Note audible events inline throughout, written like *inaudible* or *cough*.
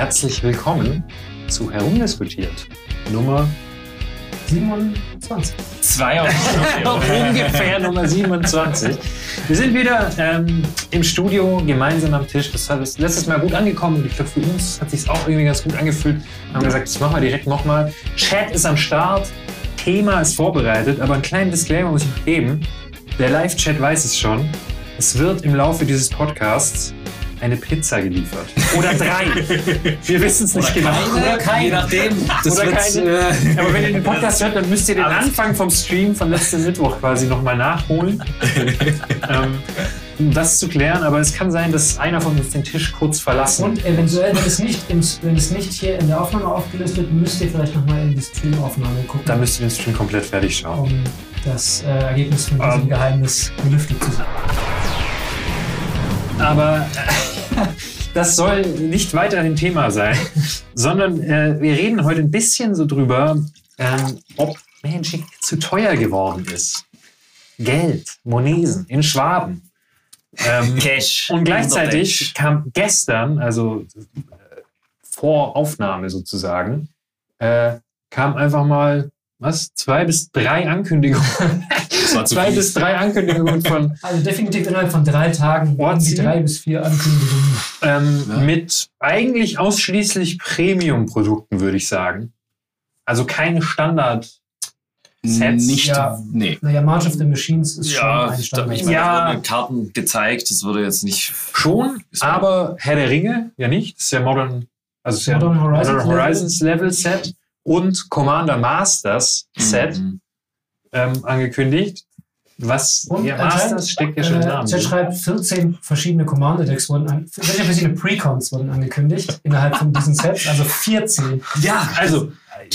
Herzlich willkommen zu Herumdiskutiert. Nummer 27. 22. *laughs* ungefähr Nummer 27. Wir sind wieder ähm, im Studio gemeinsam am Tisch. Das ist letztes Mal gut angekommen ich glaube, für uns hat sich auch irgendwie ganz gut angefühlt. Wir haben gesagt, das machen wir direkt nochmal. Chat ist am Start, Thema ist vorbereitet, aber einen kleinen Disclaimer muss ich noch geben. Der Live-Chat weiß es schon. Es wird im Laufe dieses Podcasts eine Pizza geliefert. Oder drei. Wir wissen es nicht genau. Oder keine. Je nachdem. Das Oder keine. äh, Aber wenn ihr den Podcast hört, dann müsst ihr den. Anfang vom Stream von letzten Mittwoch quasi nochmal nachholen. *laughs* ähm, um das zu klären. Aber es kann sein, dass einer von uns den Tisch kurz verlassen. Und eventuell, wenn es, nicht wenn es nicht hier in der Aufnahme aufgelöst wird, müsst ihr vielleicht nochmal in die Streamaufnahme gucken, da müsst ihr den Stream komplett fertig schauen. um das äh, Ergebnis von diesem Ähm. Geheimnis gelüftet zu sein. Aber äh, das soll nicht weiter ein Thema sein, sondern äh, wir reden heute ein bisschen so drüber, ähm, ob Magic zu teuer geworden ist. Geld, Monesen in Schwaben. Ähm, Cash. Und gleichzeitig kam gestern, also äh, vor Aufnahme sozusagen, äh, kam einfach mal, was, zwei bis drei Ankündigungen. war zu zwei viel. bis drei Ankündigungen von *laughs* Also definitiv innerhalb von drei Tagen Orzi? drei bis vier Ankündigungen. ähm, Ja. mit eigentlich ausschließlich Premium-Produkten, würde ich sagen. Also keine Standard. Sets, Nicht, ja. nee. Naja, March of the Machines ist schon Ja, ein ich Standard. meine, Ja. Karten gezeigt, das wurde jetzt nicht. Schon, aber Herr der Ringe ja nicht. Das ist ja Modern, also ist ja Modern Horizons Modern Horizons Level Set und Commander Masters Set Mhm. ähm, angekündigt. Was Und ja, anscheinend, Masters steckt ja schon im äh, Namen. Chat schreibt, 14 verschiedene Commander-Decks wurden an, 14 verschiedene Precons wurden angekündigt innerhalb von diesen Sets, also 14. Ja, Also,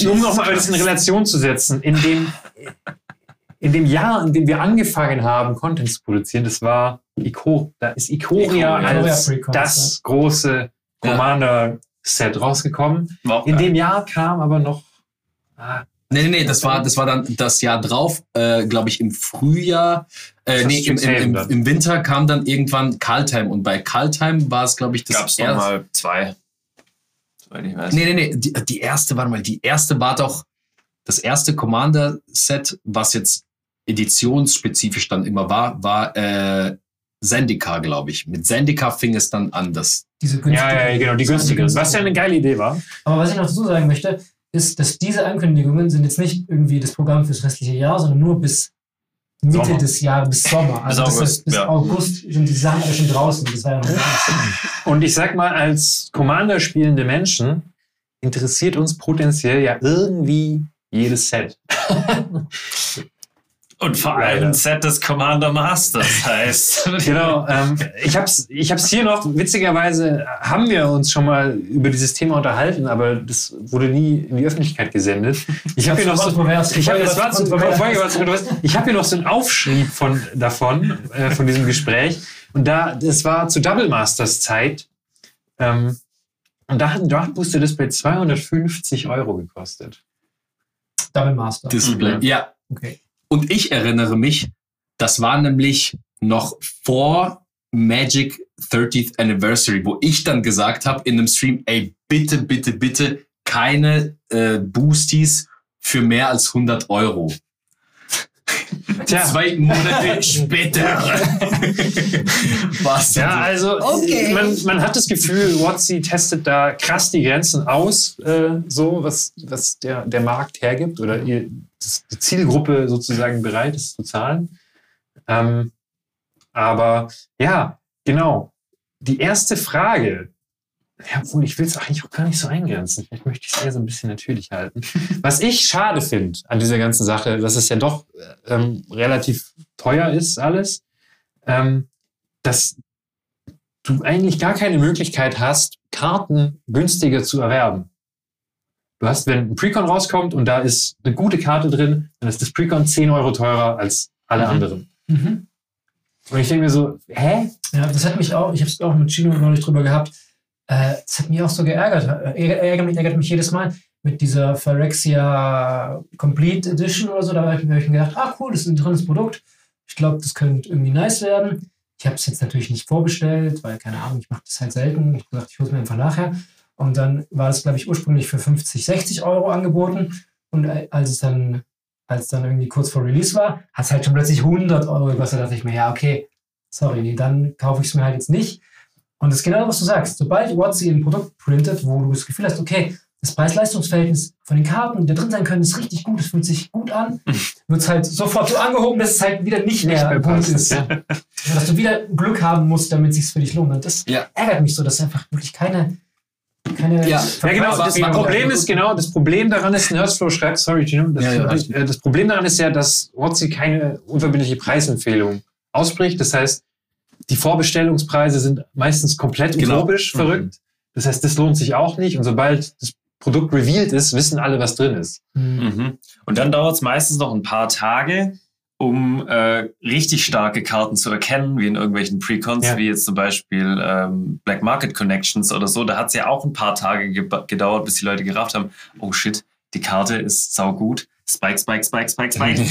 um nochmal das in Relation zu setzen, in dem, in dem Jahr, in dem wir angefangen haben, Content zu produzieren, das war Ico, da ist Ikoria Ikoria. als Precons, das große Commander-Set rausgekommen. war auch In dem Jahr kam aber noch. Ah, Nee, nee, nee, das war, das war dann das Jahr drauf, äh, glaube ich, im Frühjahr. Äh, nee, im, im, im, im Winter kam dann irgendwann Kaltheim und bei Kaltheim war es, glaube ich, das gab es erste- nochmal zwei. Soweit ich weiß. Nee, nee, nee, die, die erste, warte mal, die erste war doch das erste Commander-Set, was jetzt editionsspezifisch dann immer war, war äh, Zendika, glaube ich. Mit Zendika fing es dann an, das Diese günstige. ja, ja, genau, die günstige. Was ja eine geile Idee war. Aber was ich noch dazu sagen möchte, ist, dass diese Ankündigungen sind jetzt nicht irgendwie das Programm fürs restliche Jahr, sondern nur bis Mitte Sommer. des Jahres, bis Sommer. Also Bis August, bis ja. August sind die Sachen schon draußen. Das war ja noch. Und ich sag mal, als Commander spielende Menschen interessiert uns potenziell ja irgendwie jedes Set. *laughs* Und vor allem Leider. ein Set des Commander Masters *laughs* heißt. Genau, ähm, ich hab's, ich hab's hier noch, witzigerweise haben wir uns schon mal über dieses Thema unterhalten, aber das wurde nie in die Öffentlichkeit gesendet. Ich habe hier noch so, ich habe das war zu, habe hier noch so einen Aufschrieb von davon, äh, von diesem Gespräch. Und da, das war zu Double Masters Zeit. Ähm, und da hat ein Draft Booster Display 250 Euro gekostet. Double Master. Display. Mhm. Ja, Okay. Und ich erinnere mich, das war nämlich noch vor Magic 30th Anniversary, wo ich dann gesagt habe in einem Stream, ey, bitte, bitte, bitte keine äh, Boosties für mehr als 100 Euro. Tja. Zwei Monate *laughs* später. Was? Ja, also Okay. man, man hat das Gefühl, WotC testet da krass die Grenzen aus, äh, so was, was der, der Markt hergibt oder ihr, die Zielgruppe sozusagen bereit ist zu zahlen. Ähm, aber ja, genau. Die erste Frage, ja, obwohl ich will es eigentlich auch gar nicht so eingrenzen. Vielleicht möchte ich es eher so ein bisschen natürlich halten. *laughs* Was ich schade finde an dieser ganzen Sache, dass es ja doch ähm, relativ teuer ist alles, ähm, dass du eigentlich gar keine Möglichkeit hast, Karten günstiger zu erwerben. Du hast, wenn ein Precon rauskommt und da ist eine gute Karte drin, dann ist das Precon 10 Euro teurer als alle Mhm. anderen. Mhm. Und ich denke mir so, hä? Ja, das hat mich auch, ich habe es auch mit Chino neulich drüber gehabt, äh, das hat mich auch so geärgert. Äh, Ärgert mich, ärgert mich jedes Mal mit dieser Phyrexia Complete Edition oder so. Da habe ich mir gedacht, ah cool, das ist ein tolles Produkt. Ich glaube, das könnte irgendwie nice werden. Ich habe es jetzt natürlich nicht vorbestellt, weil, keine Ahnung, ich mache das halt selten. Ich habe gesagt, ich hole es mir einfach nachher. Und dann war das, glaube ich, ursprünglich für 50, 60 Euro angeboten. Und äh, als es dann, als dann irgendwie kurz vor Release war, hat es halt schon plötzlich 100 Euro gekostet. Da dachte ich mir, ja, okay, sorry, nee, dann kaufe ich es mir halt jetzt nicht. Und das ist genau, was du sagst. Sobald WhatsApp ein Produkt printet, wo du das Gefühl hast, okay, das Preis-Leistungs-Verhältnis von den Karten, die da drin sein können, ist richtig gut, es fühlt sich gut an, *laughs* wird es halt sofort so angehoben, dass es halt wieder nicht mehr, mehr gut passt, ist. ja. Dass du wieder Glück haben musst, damit es sich für dich lohnt. Und das Ja. ärgert mich so, dass einfach wirklich keine, keine Ja. Ja, genau. Das Problem ist genau, das Problem daran ist, Nerdflow schreibt, sorry, Gino, das, Ja, ja, alles äh, das Problem daran ist ja, dass WhatsApp keine unverbindliche Preisempfehlung ausspricht. Das heißt, die Vorbestellungspreise sind meistens komplett Genau. utopisch Mhm. verrückt. Das heißt, das lohnt sich auch nicht. Und sobald das Produkt revealed ist, wissen alle, was drin ist. Hm. Mhm. Und dann dauert es meistens noch ein paar Tage, um äh, richtig starke Karten zu erkennen, wie in irgendwelchen Precons, Ja. wie jetzt zum Beispiel ähm, Black Market Connections oder so. Da hat es ja auch ein paar Tage ge gedauert, bis die Leute gerafft haben, oh shit, die Karte ist saugut. Spike, Spike, Spike, Spike, Spike.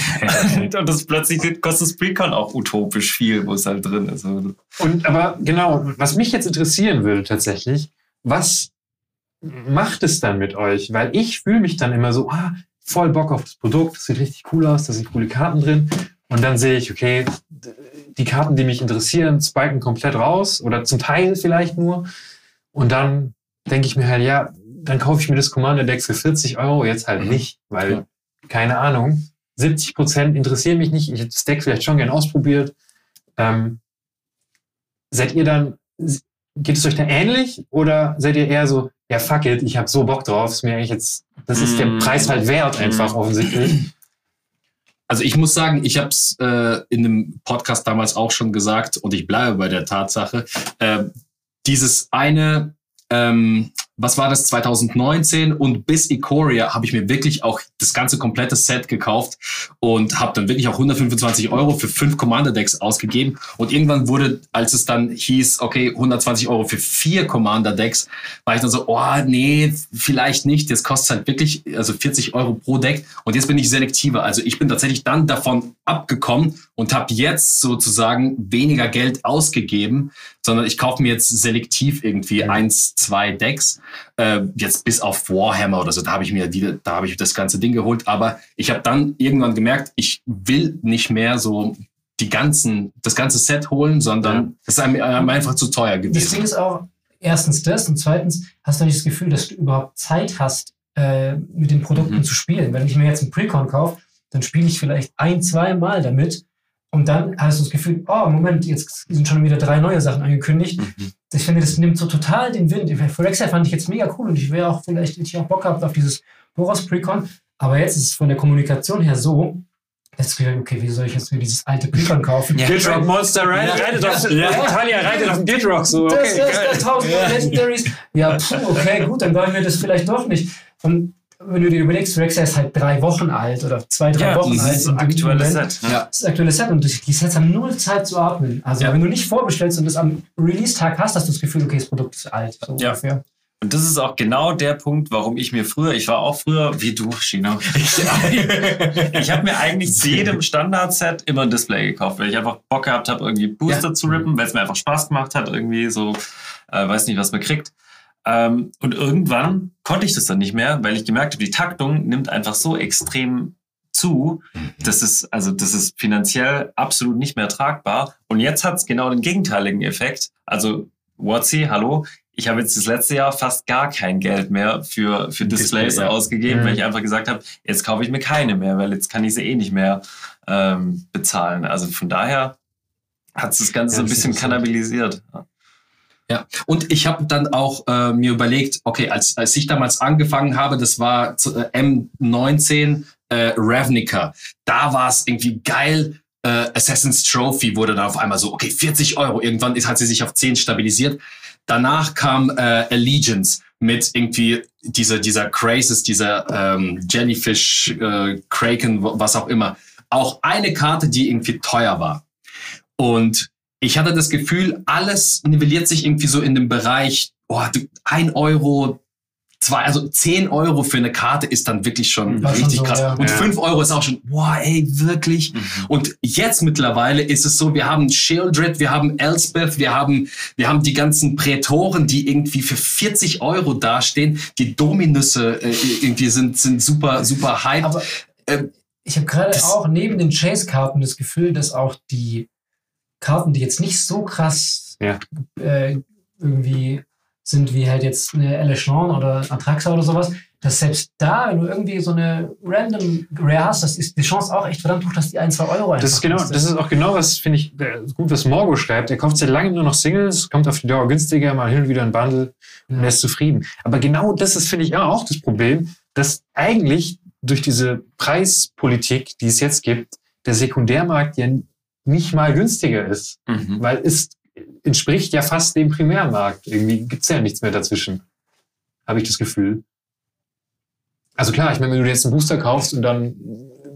*laughs* und das plötzlich kostet das Precon auch utopisch viel, wo es halt drin ist. Und aber genau, was mich jetzt interessieren würde tatsächlich, was macht es dann mit euch? Weil ich fühle mich dann immer so, ah, voll Bock auf das Produkt, das sieht richtig cool aus, da sind coole Karten drin. Und dann sehe ich, okay, die Karten, die mich interessieren, spiken komplett raus oder zum Teil vielleicht nur. Und dann denke ich mir halt, ja, dann kaufe ich mir das Commander Deck für 40 Euro, jetzt halt Mhm. nicht, weil, Ja. Keine Ahnung, 70 Prozent interessieren mich nicht. Ich hätte das Deck vielleicht schon gern ausprobiert. Ähm, seid ihr dann, geht es euch da ähnlich oder seid ihr eher so, ja fuck it, ich habe so Bock drauf, ist mir eigentlich jetzt, das ist der Mm. Preis halt wert einfach Mm. offensichtlich. Also ich muss sagen, ich habe es äh, in einem Podcast damals auch schon gesagt und ich bleibe bei der Tatsache. Äh, dieses eine, ähm, was war das, 2019 und bis Ikoria habe ich mir wirklich auch das ganze komplette Set gekauft und habe dann wirklich auch 125 Euro für fünf Commander-Decks ausgegeben. Und irgendwann wurde, als es dann hieß, okay, 120 Euro für vier Commander-Decks, war ich dann so, oh nee, vielleicht nicht. Jetzt kostet es halt wirklich, also 40 Euro pro Deck. Und jetzt bin ich selektiver. Also ich bin tatsächlich dann davon abgekommen und habe jetzt sozusagen weniger Geld ausgegeben, sondern ich kaufe mir jetzt selektiv irgendwie eins, zwei Decks. Äh, jetzt bis auf Warhammer oder so, da habe ich mir die, da habe ich das ganze Ding geholt. Aber ich habe dann irgendwann gemerkt, ich will nicht mehr so die ganzen, das ganze Set holen, sondern Ja. das ist einem, einem einfach zu teuer Das Ding gewesen. ist auch, erstens das und zweitens hast du nicht das Gefühl, dass du überhaupt Zeit hast, äh, mit den Produkten Mhm. zu spielen. Wenn ich mir jetzt einen Precon kaufe, dann spiele ich vielleicht ein, zwei Mal damit und dann hast du das Gefühl, oh, Moment, jetzt sind schon wieder drei neue Sachen angekündigt. Mhm. Ich finde, das nimmt so total den Wind. Phyrexia fand ich jetzt mega cool und ich wäre auch vielleicht, hätte ich auch Bock gehabt auf dieses Boros Precon. Aber jetzt ist es von der Kommunikation her so, dass ich gedacht, okay, wie soll ich jetzt mir dieses alte Precon kaufen? Ja. Giltrock Monster rein, Ja. reitet auf, Ja. Talia reitet auf den Giltrock, so, Das, okay, das, geil. das, tausend Legendaries. Ja, puh, okay, gut, dann wollen wir das vielleicht doch nicht. Und wenn du dir überlegst, Rexia ist halt drei Wochen alt oder zwei, drei Ja, Wochen alt. aktuelles Moment. Set. Ja. Das aktuelle Set und die Sets haben null Zeit zu atmen. Also Ja. wenn du nicht vorbestellst und das am Release-Tag hast, hast du das Gefühl, okay, das Produkt ist alt. So Ja. ungefähr. Und das ist auch genau der Punkt, warum ich mir früher, ich war auch früher wie du, Chino, *laughs* ich, ich habe mir eigentlich zu jedem Standard-Set immer ein Display gekauft, weil ich einfach Bock gehabt habe, irgendwie Booster Ja. zu rippen, weil es mir einfach Spaß gemacht hat, irgendwie so, äh, weiß nicht, was man kriegt. Ähm, und irgendwann konnte ich das dann nicht mehr, weil ich gemerkt habe, die Taktung nimmt einfach so extrem zu, das ist, also das ist finanziell absolut nicht mehr tragbar. Und jetzt hat es genau den gegenteiligen Effekt. Also, Watsi, hallo, ich habe jetzt das letzte Jahr fast gar kein Geld mehr für, für Displays Display, ja. ausgegeben, Mhm. weil ich einfach gesagt habe, jetzt kaufe ich mir keine mehr, weil jetzt kann ich sie eh nicht mehr ähm, bezahlen. Also von daher hat es das Ganze Ja, so ein bisschen interessant. kannabilisiert. Ja, und ich habe dann auch äh, mir überlegt, okay, als, als ich damals angefangen habe, das war zu, äh, M19 äh, Ravnica, da war es irgendwie geil. Äh, Assassin's Trophy wurde dann auf einmal so, okay, 40 Euro. Irgendwann ist, hat sie sich auf 10 stabilisiert. Danach kam äh, Allegiance mit irgendwie dieser, dieser Crazes, dieser ähm, Jellyfish, äh, Kraken, was auch immer. Auch eine Karte, die irgendwie teuer war. Und ich hatte das Gefühl, alles nivelliert sich irgendwie so in dem Bereich, oh, du, ein Euro, zwei, also 10 Euro für eine Karte ist dann wirklich schon schon richtig so, krass. ja. Und Ja. 5 Euro ist auch schon, boah, ey, wirklich. Mhm. Und jetzt mittlerweile ist es so, wir haben Shieldred, wir haben Elspeth, wir haben, wir haben die ganzen Prätoren, die irgendwie für 40 Euro dastehen. Die Dominusse äh, irgendwie sind, sind super, super hyped. Aber Ähm, ich habe gerade das- auch neben den Chase-Karten das Gefühl, dass auch die Karten, die jetzt nicht so krass Ja. äh, irgendwie sind wie halt jetzt eine Elechelon oder Atraxa oder sowas, dass selbst da, wenn du irgendwie so eine random Rare hast, das ist die Chance auch echt verdammt hoch, dass die ein, zwei Euro einfach Das ist genau, kostet. das ist auch genau was, finde ich, äh, gut, was Morgo schreibt. Er kauft seit langem nur noch Singles, kommt auf die Dauer günstiger, mal hin und wieder ein Bundle und Ja. er ist zufrieden. Aber genau das ist, finde ich, auch das Problem, dass eigentlich durch diese Preispolitik, die es jetzt gibt, der Sekundärmarkt ja nicht mal günstiger ist. Mhm. Weil es entspricht ja fast dem Primärmarkt. Irgendwie gibt's ja nichts mehr dazwischen. Habe ich das Gefühl. Also klar, ich meine, wenn du jetzt einen Booster kaufst und dann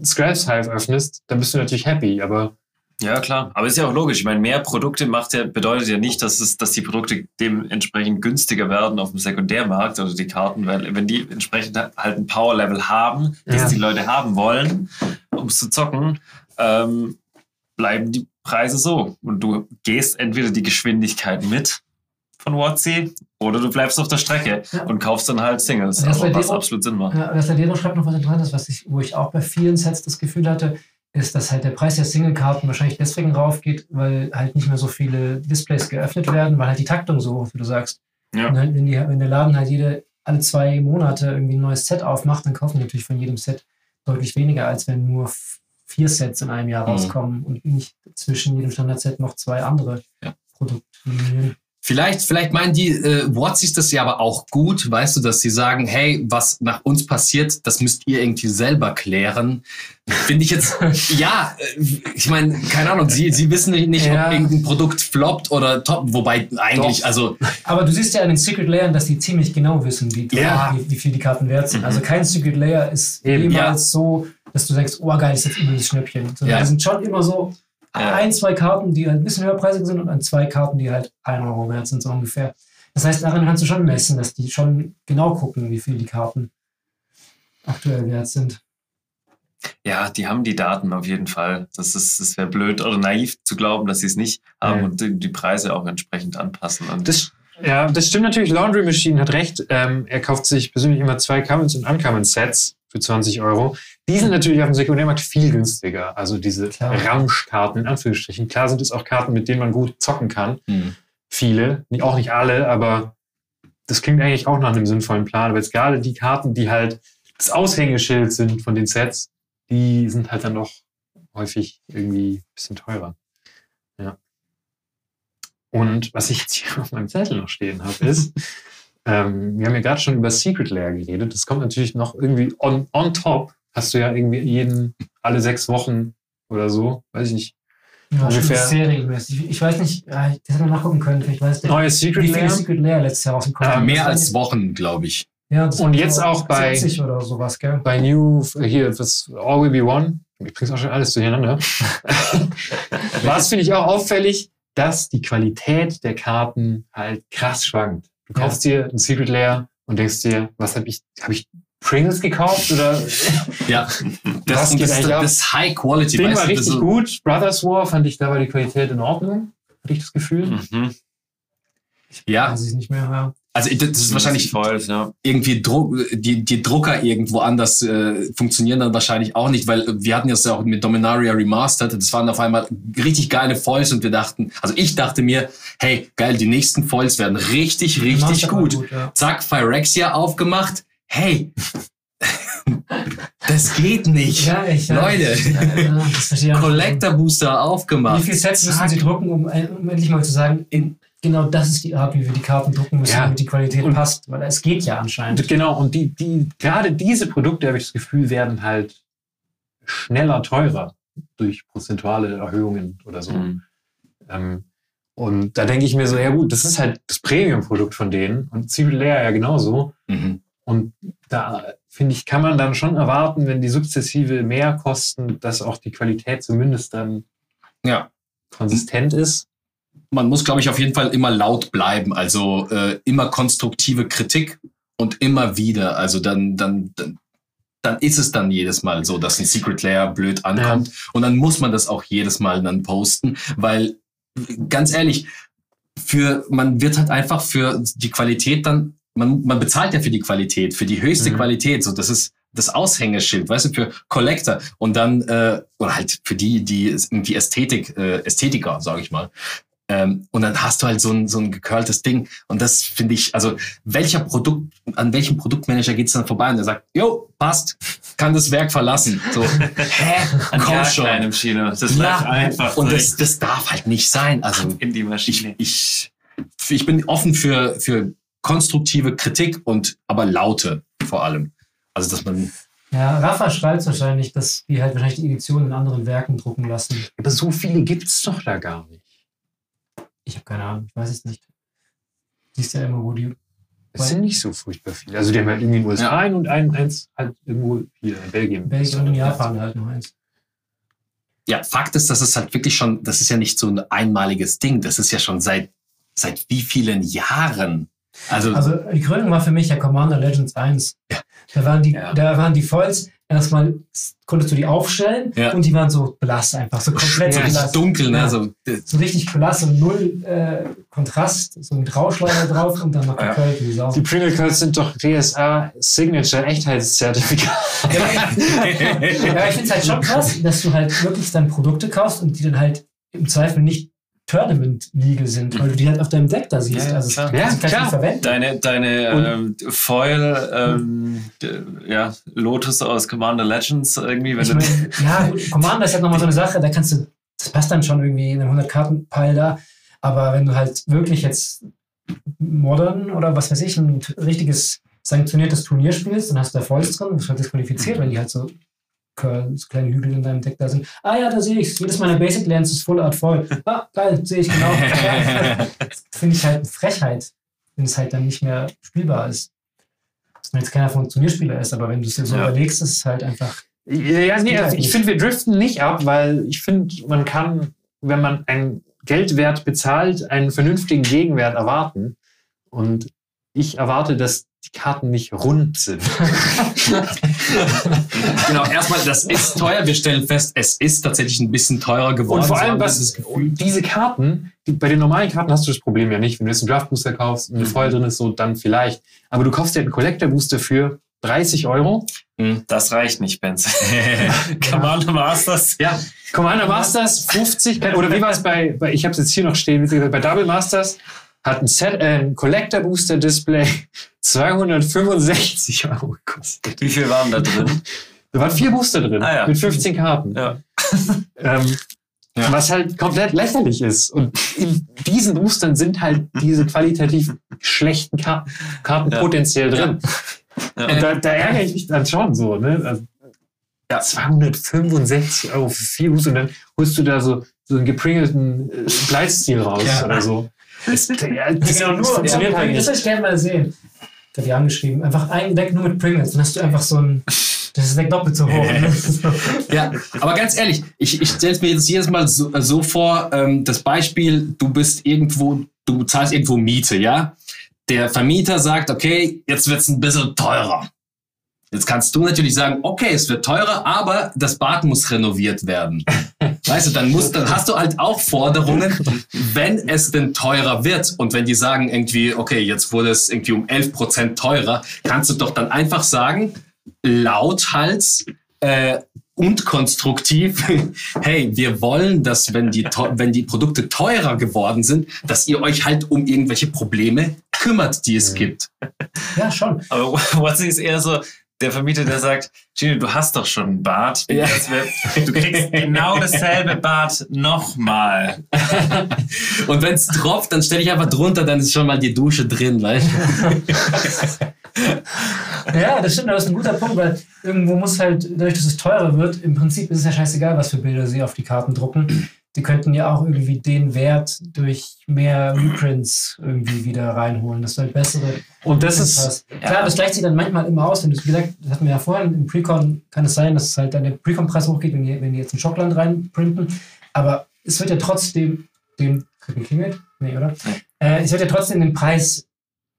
Scraps Hive öffnest, dann bist du natürlich happy, aber Ja, klar. Aber ist ja auch logisch. Ich meine, mehr Produkte macht ja, bedeutet ja nicht, dass, es, dass die Produkte dementsprechend günstiger werden auf dem Sekundärmarkt oder die Karten, weil wenn die entsprechend halt ein Power-Level haben, das Ja. die Leute haben wollen, um es zu zocken, ähm, bleiben die Preise so. Und du gehst entweder die Geschwindigkeit mit von WotC oder du bleibst auf der Strecke Ja. und kaufst dann halt Singles, bei was absolut Sinn macht. Ja, das Ladero schreibt noch was Interessantes, was ich, wo ich auch bei vielen Sets das Gefühl hatte, ist, dass halt der Preis der Single-Karten wahrscheinlich deswegen raufgeht, weil halt nicht mehr so viele Displays geöffnet werden, weil halt die Taktung so hoch, wie du sagst. Ja. Und halt, wenn, die, wenn der Laden halt jede, alle zwei Monate irgendwie ein neues Set aufmacht, dann kaufen die natürlich von jedem Set deutlich weniger, als wenn nur vier Sets in einem Jahr Mhm. rauskommen und nicht zwischen jedem Standardset noch zwei andere Ja. Produktlinien. Vielleicht, vielleicht meinen die äh, Watsies das ja aber auch gut, weißt du, dass sie sagen, hey, was nach uns passiert, das müsst ihr irgendwie selber klären. Finde ich jetzt, *laughs* ja, äh, ich meine, keine Ahnung, sie, sie wissen nicht, Ja. ob irgendein Produkt floppt oder top, wobei eigentlich, Doch. also Aber du siehst ja an den Secret Layern, dass die ziemlich genau wissen, wie, Ja. wie, wie viel die Karten wert sind. Mhm. Also kein Secret Layer ist Eben, jemals so, dass du denkst, oh geil, das ist jetzt übel das Schnäppchen. Sondern Ja. die sind schon immer so Ja. ein, zwei Karten, die halt ein bisschen höherpreisig sind und ein, zwei Karten, die halt ein Euro wert sind, so ungefähr. Das heißt, daran kannst du schon messen, dass die schon genau gucken, wie viel die Karten aktuell wert sind. Ja, die haben die Daten auf jeden Fall. Das ist, das wäre blöd oder naiv zu glauben, dass sie es nicht haben Ja. und die, die Preise auch entsprechend anpassen. Und Das, ja, das stimmt natürlich. Laundry Machine hat recht. Ähm, er kauft sich persönlich immer zwei Commons und Uncommon Sets für 20 Euro. Die sind natürlich auf dem Sekundärmarkt viel günstiger. Also diese. Ramschkarten in Anführungsstrichen. Klar sind es auch Karten, mit denen man gut zocken kann. hm. Viele, auch nicht alle, aber das klingt eigentlich auch nach einem sinnvollen Plan. Aber jetzt gerade die Karten, die halt das Aushängeschild sind von den Sets, die sind halt dann doch häufig irgendwie ein bisschen teurer. Ja. Und was ich jetzt hier auf meinem Zettel noch stehen habe, ist, *laughs* ähm, wir haben ja gerade schon über Secret Lair geredet. Das kommt natürlich noch irgendwie on, on top. Hast du ja irgendwie jeden, alle sechs Wochen oder so, weiß ich nicht, Ja, Ungefähr. schon sehr regelmäßig. Ich weiß nicht, ja, das hätte man nachgucken können. Vielleicht weiß der, neues Secret wie Lair. Secret Layer letztes Jahr rausgekommen Ah, sind. mehr als Wochen, glaube ich. Ja, das Und jetzt auch bei- 70 oder sowas, gell? bei New, hier, was All Will Be One, ich bring's auch schon alles durcheinander. *laughs* Was finde ich auch auffällig, dass die Qualität der Karten halt krass schwankt. Du Ja. kaufst dir ein Secret Lair und denkst dir, was habe ich, habe ich Pringles gekauft oder Ja, das, geht das, das, das High Quality, Ding war richtig so- gut. Brothers War fand ich, da war die Qualität in Ordnung. Hatte ich das Gefühl. mhm. Ja, Weiß ich nicht mehr, ja. Also das ist wahrscheinlich voll, ja. irgendwie Druck, die, die Drucker irgendwo anders äh, funktionieren dann wahrscheinlich auch nicht, weil wir hatten das ja auch mit Dominaria Remastered, das waren auf einmal richtig geile Foils und wir dachten, also ich dachte mir, hey, geil, die nächsten Foils werden richtig, richtig war gut. ja. Zack, Phyrexia aufgemacht, hey, *laughs* das geht nicht. Ja, ich, ja, Leute. ich- Ja, ja. Collector Booster aufgemacht. Wie viele Sets müssen sie drucken, um, ein- um endlich mal zu sagen, in, genau das ist die Art, wie wir die Karten drucken müssen, Ja. damit die Qualität Und- passt? Weil es geht ja anscheinend. Genau, und die, die, gerade diese Produkte, habe ich das Gefühl, werden halt schneller teurer durch prozentuale Erhöhungen oder so. Mhm. Ähm, und da denke ich mir so, ja gut, das ist halt das Premium-Produkt von denen und Secret Lair ja genauso. Mhm. Und da finde ich, kann man dann schon erwarten, wenn die sukzessive mehr kosten, dass auch die Qualität zumindest dann Ja. konsistent ist. Man muss, glaube ich, auf jeden Fall immer laut bleiben. Also äh, immer konstruktive Kritik und immer wieder. Also dann, dann, dann, dann ist es dann jedes Mal so, dass ein Secret Layer blöd ankommt. Und dann muss man das auch jedes Mal dann posten, weil ganz ehrlich, für, man wird halt einfach für die Qualität dann, man, man bezahlt ja für die Qualität, für die höchste Mhm. Qualität. So, das ist das Aushängeschild, weißt du, für Collector und dann, äh, oder halt für die, die irgendwie Ästhetik, äh, Ästhetiker, sage ich mal. Ähm, und dann hast du halt so ein, so ein gekörltes Ding. Und das finde ich, also welcher Produkt, an welchem Produktmanager geht's dann vorbei und der sagt, jo, passt, kann das Werk verlassen. So, *laughs* hä? Komm gar schon. keinem Chino. Das Ja, einfach und das, das darf halt nicht sein. Also in die ich, Maschine. ich, ich bin offen für, für konstruktive Kritik und aber laute vor allem. Also dass man Ja, Rafa schreibt wahrscheinlich, dass die halt wahrscheinlich die Editionen in anderen Werken drucken lassen. Aber so viele gibt's doch da gar nicht. Ich habe keine Ahnung, ich weiß es nicht. Siehst ja immer, wo die. Es sind nicht so furchtbar viele. Also die haben halt irgendwie in den USA Ja. ein und ein, eins halt irgendwo hier in Belgien. Belgien und in Japan halt noch eins. ja, Fakt ist, dass es halt wirklich schon, das ist ja nicht so ein einmaliges Ding. Das ist ja schon seit, seit wie vielen Jahren? Also, Also die Gründung war für mich ja Commander Legends 1. Da waren die, Ja. da waren die Foils, erstmal konntest du die aufstellen Ja. und die waren so blass einfach, so komplett Ja, so richtig blass. dunkel, ne? Ja. So, So richtig blass und null äh, Kontrast, so ein Grauschleier drauf und dann noch Ja. gekölt wie Sau. Die Pringle Codes sind doch DSA Signature Echtheitszertifikat. *laughs* *laughs* Ja, ich finde es halt schon krass, dass du halt wirklich dann Produkte kaufst und die dann halt im Zweifel nicht Tournament-Legal sind, weil du die halt auf deinem Deck da siehst. Ja, also klar. Ja, kannst du klar. verwenden. Deine, deine ähm, Foil, ähm, d- ja, Lotus aus Commander Legends irgendwie, wenn Ich du. mein, *laughs* ja, Commander ist halt nochmal so eine Sache, da kannst du, das passt dann schon irgendwie in einem 100-Karten-Pile da, aber wenn du halt wirklich jetzt Modern oder was weiß ich, ein richtiges sanktioniertes Turnier spielst, dann hast du da Foils drin, bist halt disqualifiziert, wenn die halt so kleine Hügel in deinem Deck da sind. Ah ja, da sehe ich Jedes meiner Basic Lands ist Full Art voll. Ah, geil, sehe ich genau. *laughs* Finde ich halt eine Frechheit, wenn es halt dann nicht mehr spielbar ist. Wenn jetzt keiner von Turnierspieler ist, aber wenn du es dir so Ja. überlegst, ist es halt einfach Ja, nee, halt ich finde, wir driften nicht ab, weil ich finde, man kann, wenn man einen Geldwert bezahlt, einen vernünftigen Gegenwert erwarten. Und ich erwarte, dass die Karten nicht rund sind. *laughs* genau, erstmal, das ist teuer. Wir stellen fest, es ist tatsächlich ein bisschen teurer geworden. Und vor So allem, wir was, Gefühl. diese Karten, die, bei den normalen Karten hast du das Problem ja nicht. Wenn du jetzt einen Draft Booster kaufst und eine Mhm. Foil drin ist, so, dann vielleicht. Aber du kaufst dir einen Collector Booster für 30 Euro. Das reicht nicht, Benz. *laughs* Commander Masters. Ja, Commander Masters 50, oder wie war es bei, bei ich habe es jetzt hier noch stehen, wie gesagt, bei Double Masters hat ein, Set, äh, ein Collector Booster Display *laughs* 265 Euro gekostet. Wie viel waren da drin? Da waren vier Booster drin Ah, ja. mit 15 Karten. Ja. *laughs* Ähm, Ja. Was halt komplett lächerlich ist. Und in diesen Boostern sind halt diese qualitativ schlechten Ka Karten potenziell drin. Und da, da ärgere ich mich dann schon so. Ne? Also, Ja. 265 Euro für vier Booster und dann holst du da so, so einen gepringelten äh, Bleistil raus oder so. *laughs* Das, ja, das, Genau, das funktioniert halt Das nicht. will ich gerne mal sehen. Ich habe die angeschrieben. Einfach ein Deck nur mit Pringles. Dann hast du einfach so ein. Das ist Deck doppelt so hoch. *laughs* Ne? Ja, aber ganz ehrlich, ich, ich stelle es mir jetzt jedes Mal so, so vor, ähm, das Beispiel, du bist irgendwo, du zahlst irgendwo Miete, ja? Der Vermieter sagt, okay, jetzt wird's ein bisschen teurer. Jetzt kannst du natürlich sagen, okay, es wird teurer, aber das Bad muss renoviert werden. *laughs* Weißt du, dann, musst, dann hast du halt auch Forderungen, wenn es denn teurer wird. Und wenn die sagen irgendwie, okay, jetzt wurde es irgendwie um 11% teurer, kannst du doch dann einfach sagen, lauthals äh, und konstruktiv, *laughs* hey, wir wollen, dass wenn die, wenn die Produkte teurer geworden sind, dass ihr euch halt um irgendwelche Probleme kümmert, die es gibt. Ja, schon. Aber *laughs* Watson ist eher so der Vermieter, der sagt, Gino, du hast doch schon ein Bad. Ja. Das wär- Du kriegst genau dasselbe Bad nochmal. *laughs* Und wenn es tropft, dann stelle ich einfach drunter, dann ist schon mal die Dusche drin, weißt du? *laughs* Ja, das stimmt, das ist ein guter Punkt, weil irgendwo muss halt, dadurch, dass es teurer wird, im Prinzip ist es ja scheißegal, was für Bilder sie auf die Karten drucken. Die könnten ja auch irgendwie den Wert durch mehr Reprints irgendwie wieder reinholen, dass du halt bessere Und das Reprints ist, hast. Klar, das gleicht sich dann manchmal immer aus, wenn du, wie gesagt, das hatten wir ja vorhin, im Precon kann es sein, dass es halt dann der Precon-Preis hochgeht, wenn die, wenn die jetzt ein Schockland reinprinten, aber es wird ja trotzdem den, geklingelt? Nee, oder? Äh, es wird ja trotzdem den Preis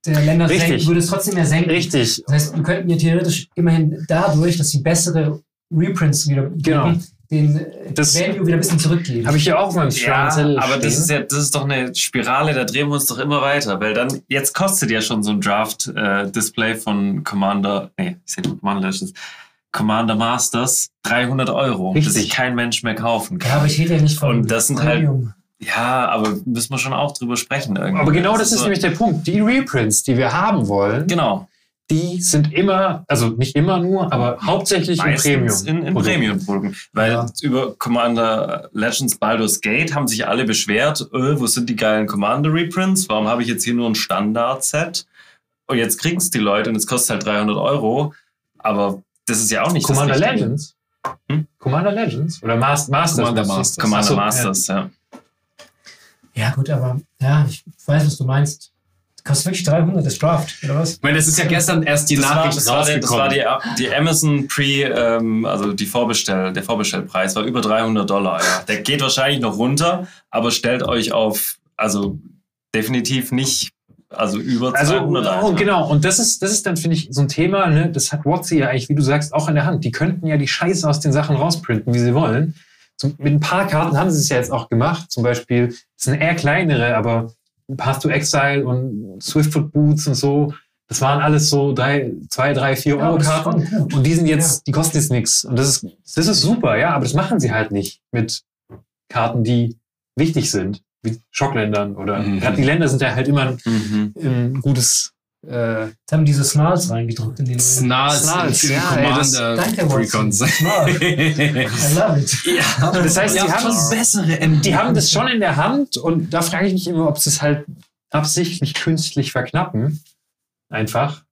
der Länder Richtig. senken, würde es trotzdem mehr senken. Richtig. Das heißt, wir könnten ja theoretisch immerhin dadurch, dass sie bessere Reprints wieder Genau. geben, den äh, Das- Value wieder ein bisschen zurückgeben. Habe ich ja auch auf meinem Ja, aber das stehen. ist ja, das ist doch eine Spirale, da drehen wir uns doch immer weiter, weil dann, jetzt kostet ja schon so ein Draft-Display von Commander, nee, ich sehe Commander Legends, Commander Masters 300 Euro, das Richtig. sich kein Mensch mehr kaufen ja, kann. aber ich rede ja nicht von Und das sind halt- Premium. Ja, aber müssen wir schon auch drüber sprechen irgendwie. Aber genau das ist so- nämlich der Punkt. Die Reprints, die wir haben wollen, Genau, die sind immer, also nicht immer nur, aber hauptsächlich im meistens Premium. in, in Premium-Produkten. Weil Ja. über Commander Legends Baldur's Gate haben sich alle beschwert, äh, wo sind die geilen Commander-Reprints? Warum habe ich jetzt hier nur ein Standard-Set? Und jetzt kriegen es die Leute und es kostet halt 300 Euro. Aber das ist ja auch nicht Commander das Richtige. Legends? Hm? Commander Legends? Oder Mas Masters? Commander? Masters. Commander so, Masters, ja. Ja, gut, aber ja, ich weiß, was du meinst. Das kostet wirklich 300, das Draft, oder was? Ich meine, es ist ja gestern erst die Das war, Nachricht das, war der, das war rausgekommen. die, die Amazon Pre, ähm, also die Vorbestell, der Vorbestellpreis war über 300 Dollar. Ja. Der geht wahrscheinlich noch runter, aber stellt euch auf, also definitiv nicht, also über Also, 200 ein, oh, genau. Und das ist, das ist dann, finde ich, so ein Thema, ne? das hat WotC ja eigentlich, wie du sagst, auch in der Hand. Die könnten ja die Scheiße aus den Sachen rausprinten, wie sie wollen. Zum, mit ein paar Karten haben sie es ja jetzt auch gemacht. Zum Beispiel, das sind eher kleinere, aber Path to Exile und Swiftfoot Boots und so, das waren alles so drei, zwei, drei, vier Ja, Euro Karten. Und die sind jetzt, die kosten jetzt nichts. Und das ist, das ist super, ja, aber das machen sie halt nicht mit Karten, die wichtig sind, wie Schockländern oder Mhm. gerade die Länder sind ja halt immer Mhm. ein gutes äh, Jetzt haben diese Snarls reingedruckt in die neue. Snarls, Snarls, ja, ey, das- Commander Danke, Watson. Precons. I love it. ja, Das heißt, die haben- schon bessere Enden. die haben das schon in der Hand und da frage ich mich immer, ob sie es halt absichtlich künstlich verknappen. Einfach.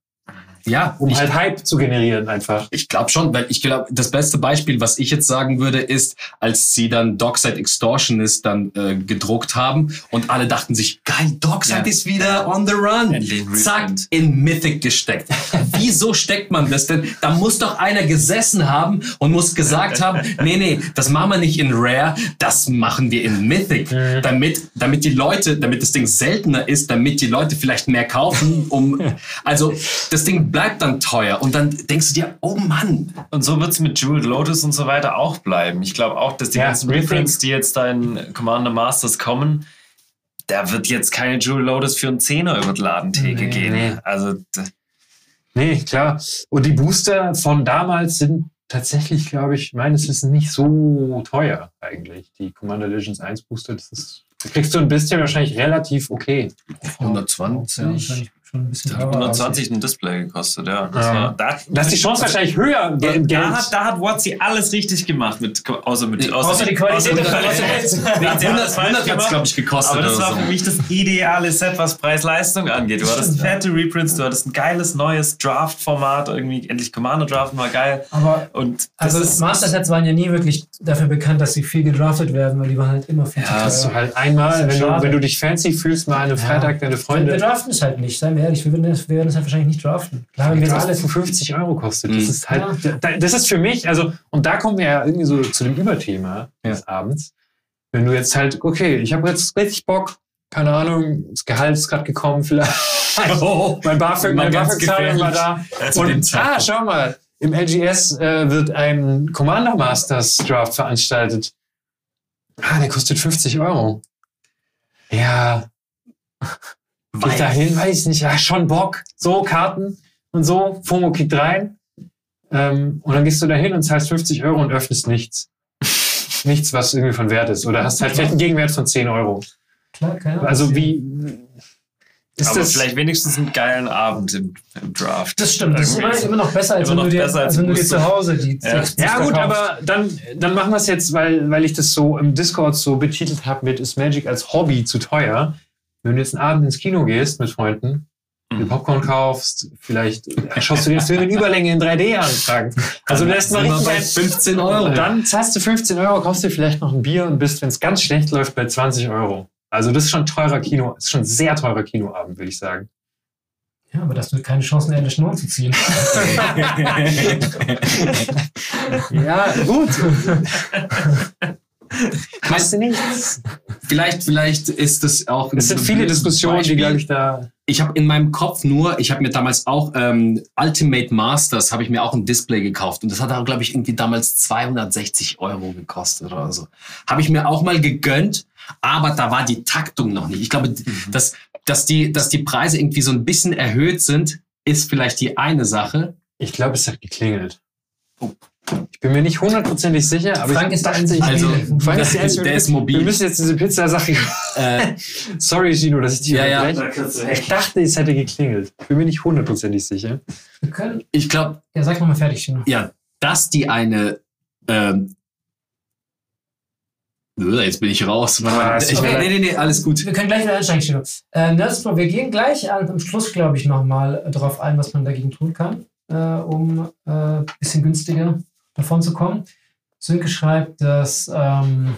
Ja, Um ich, halt Hype zu generieren, einfach. ich glaube schon, weil ich glaube, das beste Beispiel, was ich jetzt sagen würde, ist, als sie dann Dockside Extortionist dann äh, gedruckt haben und alle dachten sich, geil, Dockside Ja. ist wieder on the run. Endlich Zack, in Mythic gesteckt. *laughs* Wieso steckt man das denn? Da muss doch einer gesessen haben und muss gesagt *laughs* haben, nee, nee, das machen wir nicht in Rare, das machen wir in Mythic. Mhm. Damit, damit die Leute, damit das Ding seltener ist, damit die Leute vielleicht mehr kaufen, um, *laughs* also, das Ding bleibt dann teuer und dann denkst du dir, oh Mann, Und so wird es mit Jeweled Lotus und so weiter auch bleiben. Ich glaube auch, dass die Ja, ganzen. Reprints, die jetzt da in Commander Masters kommen, da wird jetzt keine Jeweled Lotus für einen Zehner über die Ladentheke Nee, gehen. nee. Also Nee, klar. Und die Booster von damals sind tatsächlich, glaube ich, meines Wissens nicht so teuer eigentlich. Die Commander Legends 1 Booster, das ist, da kriegst du ein bisschen wahrscheinlich relativ okay. 120. Ja, schon ein bisschen teurer. 120 ein Display gekostet, ja. Das Ja. war, da, Da ist die Chance wahrscheinlich höher da, im Geld. da, hat, da hat Watsi alles richtig gemacht, mit, außer, mit, Außer die Qualität außer der Qualität. Da hat sie alles 100, falsch 100 hat es, glaube ich, gekostet. Aber das war so. für mich das ideale Set, was Preis-Leistung angeht. Du hattest Stimmt, ja. fette Reprints, du hattest ein geiles neues Draft-Format, irgendwie endlich Commander Draften war geil. Aber Und das also ist Master-Sets waren ja nie wirklich dafür bekannt, dass sie viel gedraftet werden, weil die waren halt immer viel Ja, zu Hast du halt einmal, Das wenn du, wenn du dich fancy fühlst, mal an einem Ja. Freitag deine Wir, wir Freunde. draften es halt nicht, seien wir ehrlich. Wir das, werden das halt wahrscheinlich nicht draften. Klar, wenn wir das alles. alles 50 Euro kostet. Das Mhm. ist halt, da- das ist für mich, also, und da kommen wir ja irgendwie so zu dem Überthema Ja. des Abends. Wenn du jetzt halt, okay, ich habe jetzt richtig Bock, keine Ahnung, das Gehalt ist gerade gekommen, vielleicht. *laughs* Oh, mein BAföG, Mal mein ganz BAföG-Zahlung war da. Ja, Und, ah, schau mal, im LGS äh, wird ein Commander Masters Draft veranstaltet. Ah, der kostet 50 Euro. Ja, *laughs* Geh ich da hin, weiß ich nicht, ja, schon Bock. So, Karten und so, FOMO kickt rein. Ähm, und dann gehst du da hin und zahlst 50 Euro und öffnest nichts. *laughs* nichts, was irgendwie von Wert ist. Oder hast halt vielleicht einen Gegenwert von 10 Euro. Klar, keine Ahnung. Also wie ist aber das? vielleicht wenigstens einen geilen Abend im, im Draft. Das stimmt, das ist immer, Irgendwie. immer noch besser, als Immer wenn du dir, besser als als wenn du dir zu Hause die Ja. die- ja gut, aber dann, dann machen wir es jetzt, weil, weil ich das so im Discord so betitelt habe mit ist Magic als Hobby zu teuer. Wenn du jetzt einen Abend ins Kino gehst mit Freunden, dir Mhm. Popcorn kaufst, vielleicht schaust du dir den Film in Überlänge in 3D an. Frank. Also du lässt mal richtig bei ein 15 Euro. Und dann zahlst du 15 Euro, kaufst dir vielleicht noch ein Bier und bist, wenn es ganz schlecht läuft, bei 20 Euro. Also das ist schon teurer Kino, ist schon sehr teurer Kinoabend, würde ich sagen. Ja, aber dass du keine Chancen Ende Schnurren zu ziehen. *laughs* Ja, gut. Machst du nichts. vielleicht, vielleicht ist das auch. Es sind viele Diskussionen, die, Beispiel. glaube ich, da. Ich habe in meinem Kopf nur, ich habe mir damals auch ähm, Ultimate Masters, habe ich mir auch ein Display gekauft und das hat auch, glaube ich, irgendwie damals 260 Euro gekostet oder so. Habe ich mir auch mal gegönnt, aber da war die Taktung noch nicht. Ich glaube, dass, dass, die, dass die Preise irgendwie so ein bisschen erhöht sind, ist vielleicht die eine Sache. Ich glaube, es hat geklingelt. Ich bin mir nicht hundertprozentig sicher, aber Frank ich ist der einzige Also. Frank ist der, der einzige- der ist Wir mobil. müssen jetzt diese Pizza-Sache. Äh, *laughs* Sorry, Gino, dass ich dich Ja, ja. Ich dachte, es hätte geklingelt. Ich bin mir nicht hundertprozentig sicher. Wir können, ich glaube, ja, sag nochmal fertig, Chino. ja, dass die eine. Ähm, Äh, jetzt bin ich raus. Ah, ist ich, okay. Nee, nee, nee, alles gut. Wir können gleich wieder einsteigen. Äh, wir gehen gleich am Schluss, glaube ich, nochmal darauf ein, was man dagegen tun kann, äh, um ein äh, bisschen günstiger davon zu kommen. Sönke schreibt, dass. Ähm,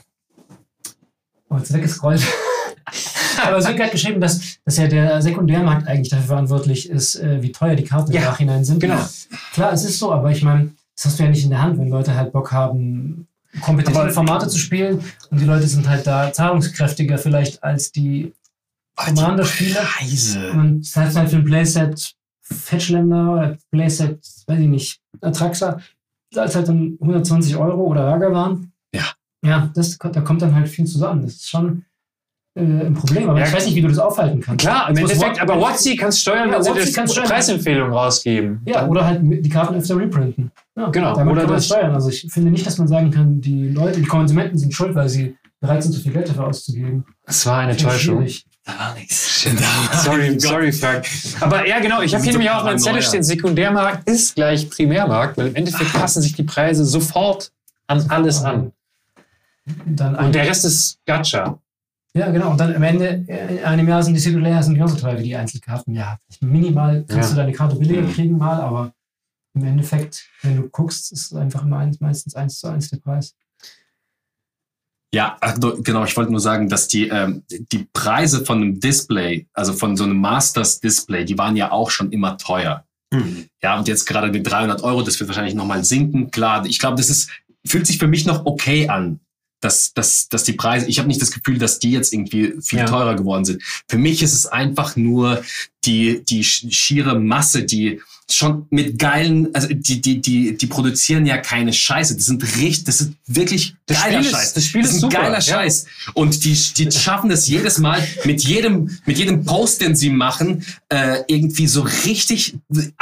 oh, jetzt weggescrollt. *laughs* Aber Sönke hat geschrieben, dass, dass ja der Sekundärmarkt eigentlich dafür verantwortlich ist, äh, wie teuer die Karten im Ja, Nachhinein sind. genau. Klar, es ist so, aber ich meine, das hast du ja nicht in der Hand, wenn Leute halt Bock haben, kompetitive Aber- Formate zu spielen und die Leute sind halt da zahlungskräftiger vielleicht als die Commander-Spieler. Und das heißt halt für ein Playset Fetchländer oder Playset, weiß ich nicht, Atraxa, da ist halt dann 120 Euro oder Ragerwaren. Ja. Ja, das, da kommt dann halt viel zusammen. Das ist schon äh, ein Problem. Aber Ja, ich weiß nicht, wie du das aufhalten kannst. Klar, im Das Endeffekt, aber WotC kannst steuern, Ja, wenn sie WotC das kann steuern. Preisempfehlung rausgeben. Ja, oder halt die Karten öfter reprinten. Ja, Genau, Damit oder kann man das- steuern. Also ich finde nicht, dass man sagen kann, die Leute, die Konsumenten sind schuld, weil sie bereit sind, so viel Geld dafür auszugeben. Es war eine Täuschung. schwierig. Da war nichts. Sorry, sorry, Frank. Aber ja, genau. Ich habe hier nämlich auch auf meinem Zettel stehen, Sekundärmarkt ist gleich Primärmarkt, weil im Endeffekt passen sich die Preise sofort an alles an. Dann Und der Rest ist Gacha. Ja, genau. Und dann am Ende, äh, in einem Jahr sind die sind genauso teuer wie die Einzelkarten. Ja, minimal kannst Ja. du deine Karte billiger kriegen mal, aber im Endeffekt, wenn du guckst, ist es einfach immer eins, meistens eins zu eins der Preis. Ja, genau, ich wollte nur sagen, dass die, ähm, die Preise von einem Display, also von so einem Masters-Display, die waren ja auch schon immer teuer. Mhm. Ja, und jetzt gerade mit 300 Euro, das wird wahrscheinlich nochmal sinken. Klar, ich glaube, das ist, fühlt sich für mich noch okay an, dass, dass, dass die Preise, ich habe nicht das Gefühl, dass die jetzt irgendwie viel Ja. teurer geworden sind. Für mich ist es einfach nur die, die sch- schiere Masse, die schon mit geilen, also die, die, die, die produzieren ja keine Scheiße. Das sind richtig, das ist wirklich Das geiler Spiel ist- Scheiß. das Spiel ist ein super, geiler ja. Scheiß. Und die, die schaffen es jedes Mal mit jedem, mit jedem Post, den sie machen, äh, irgendwie so richtig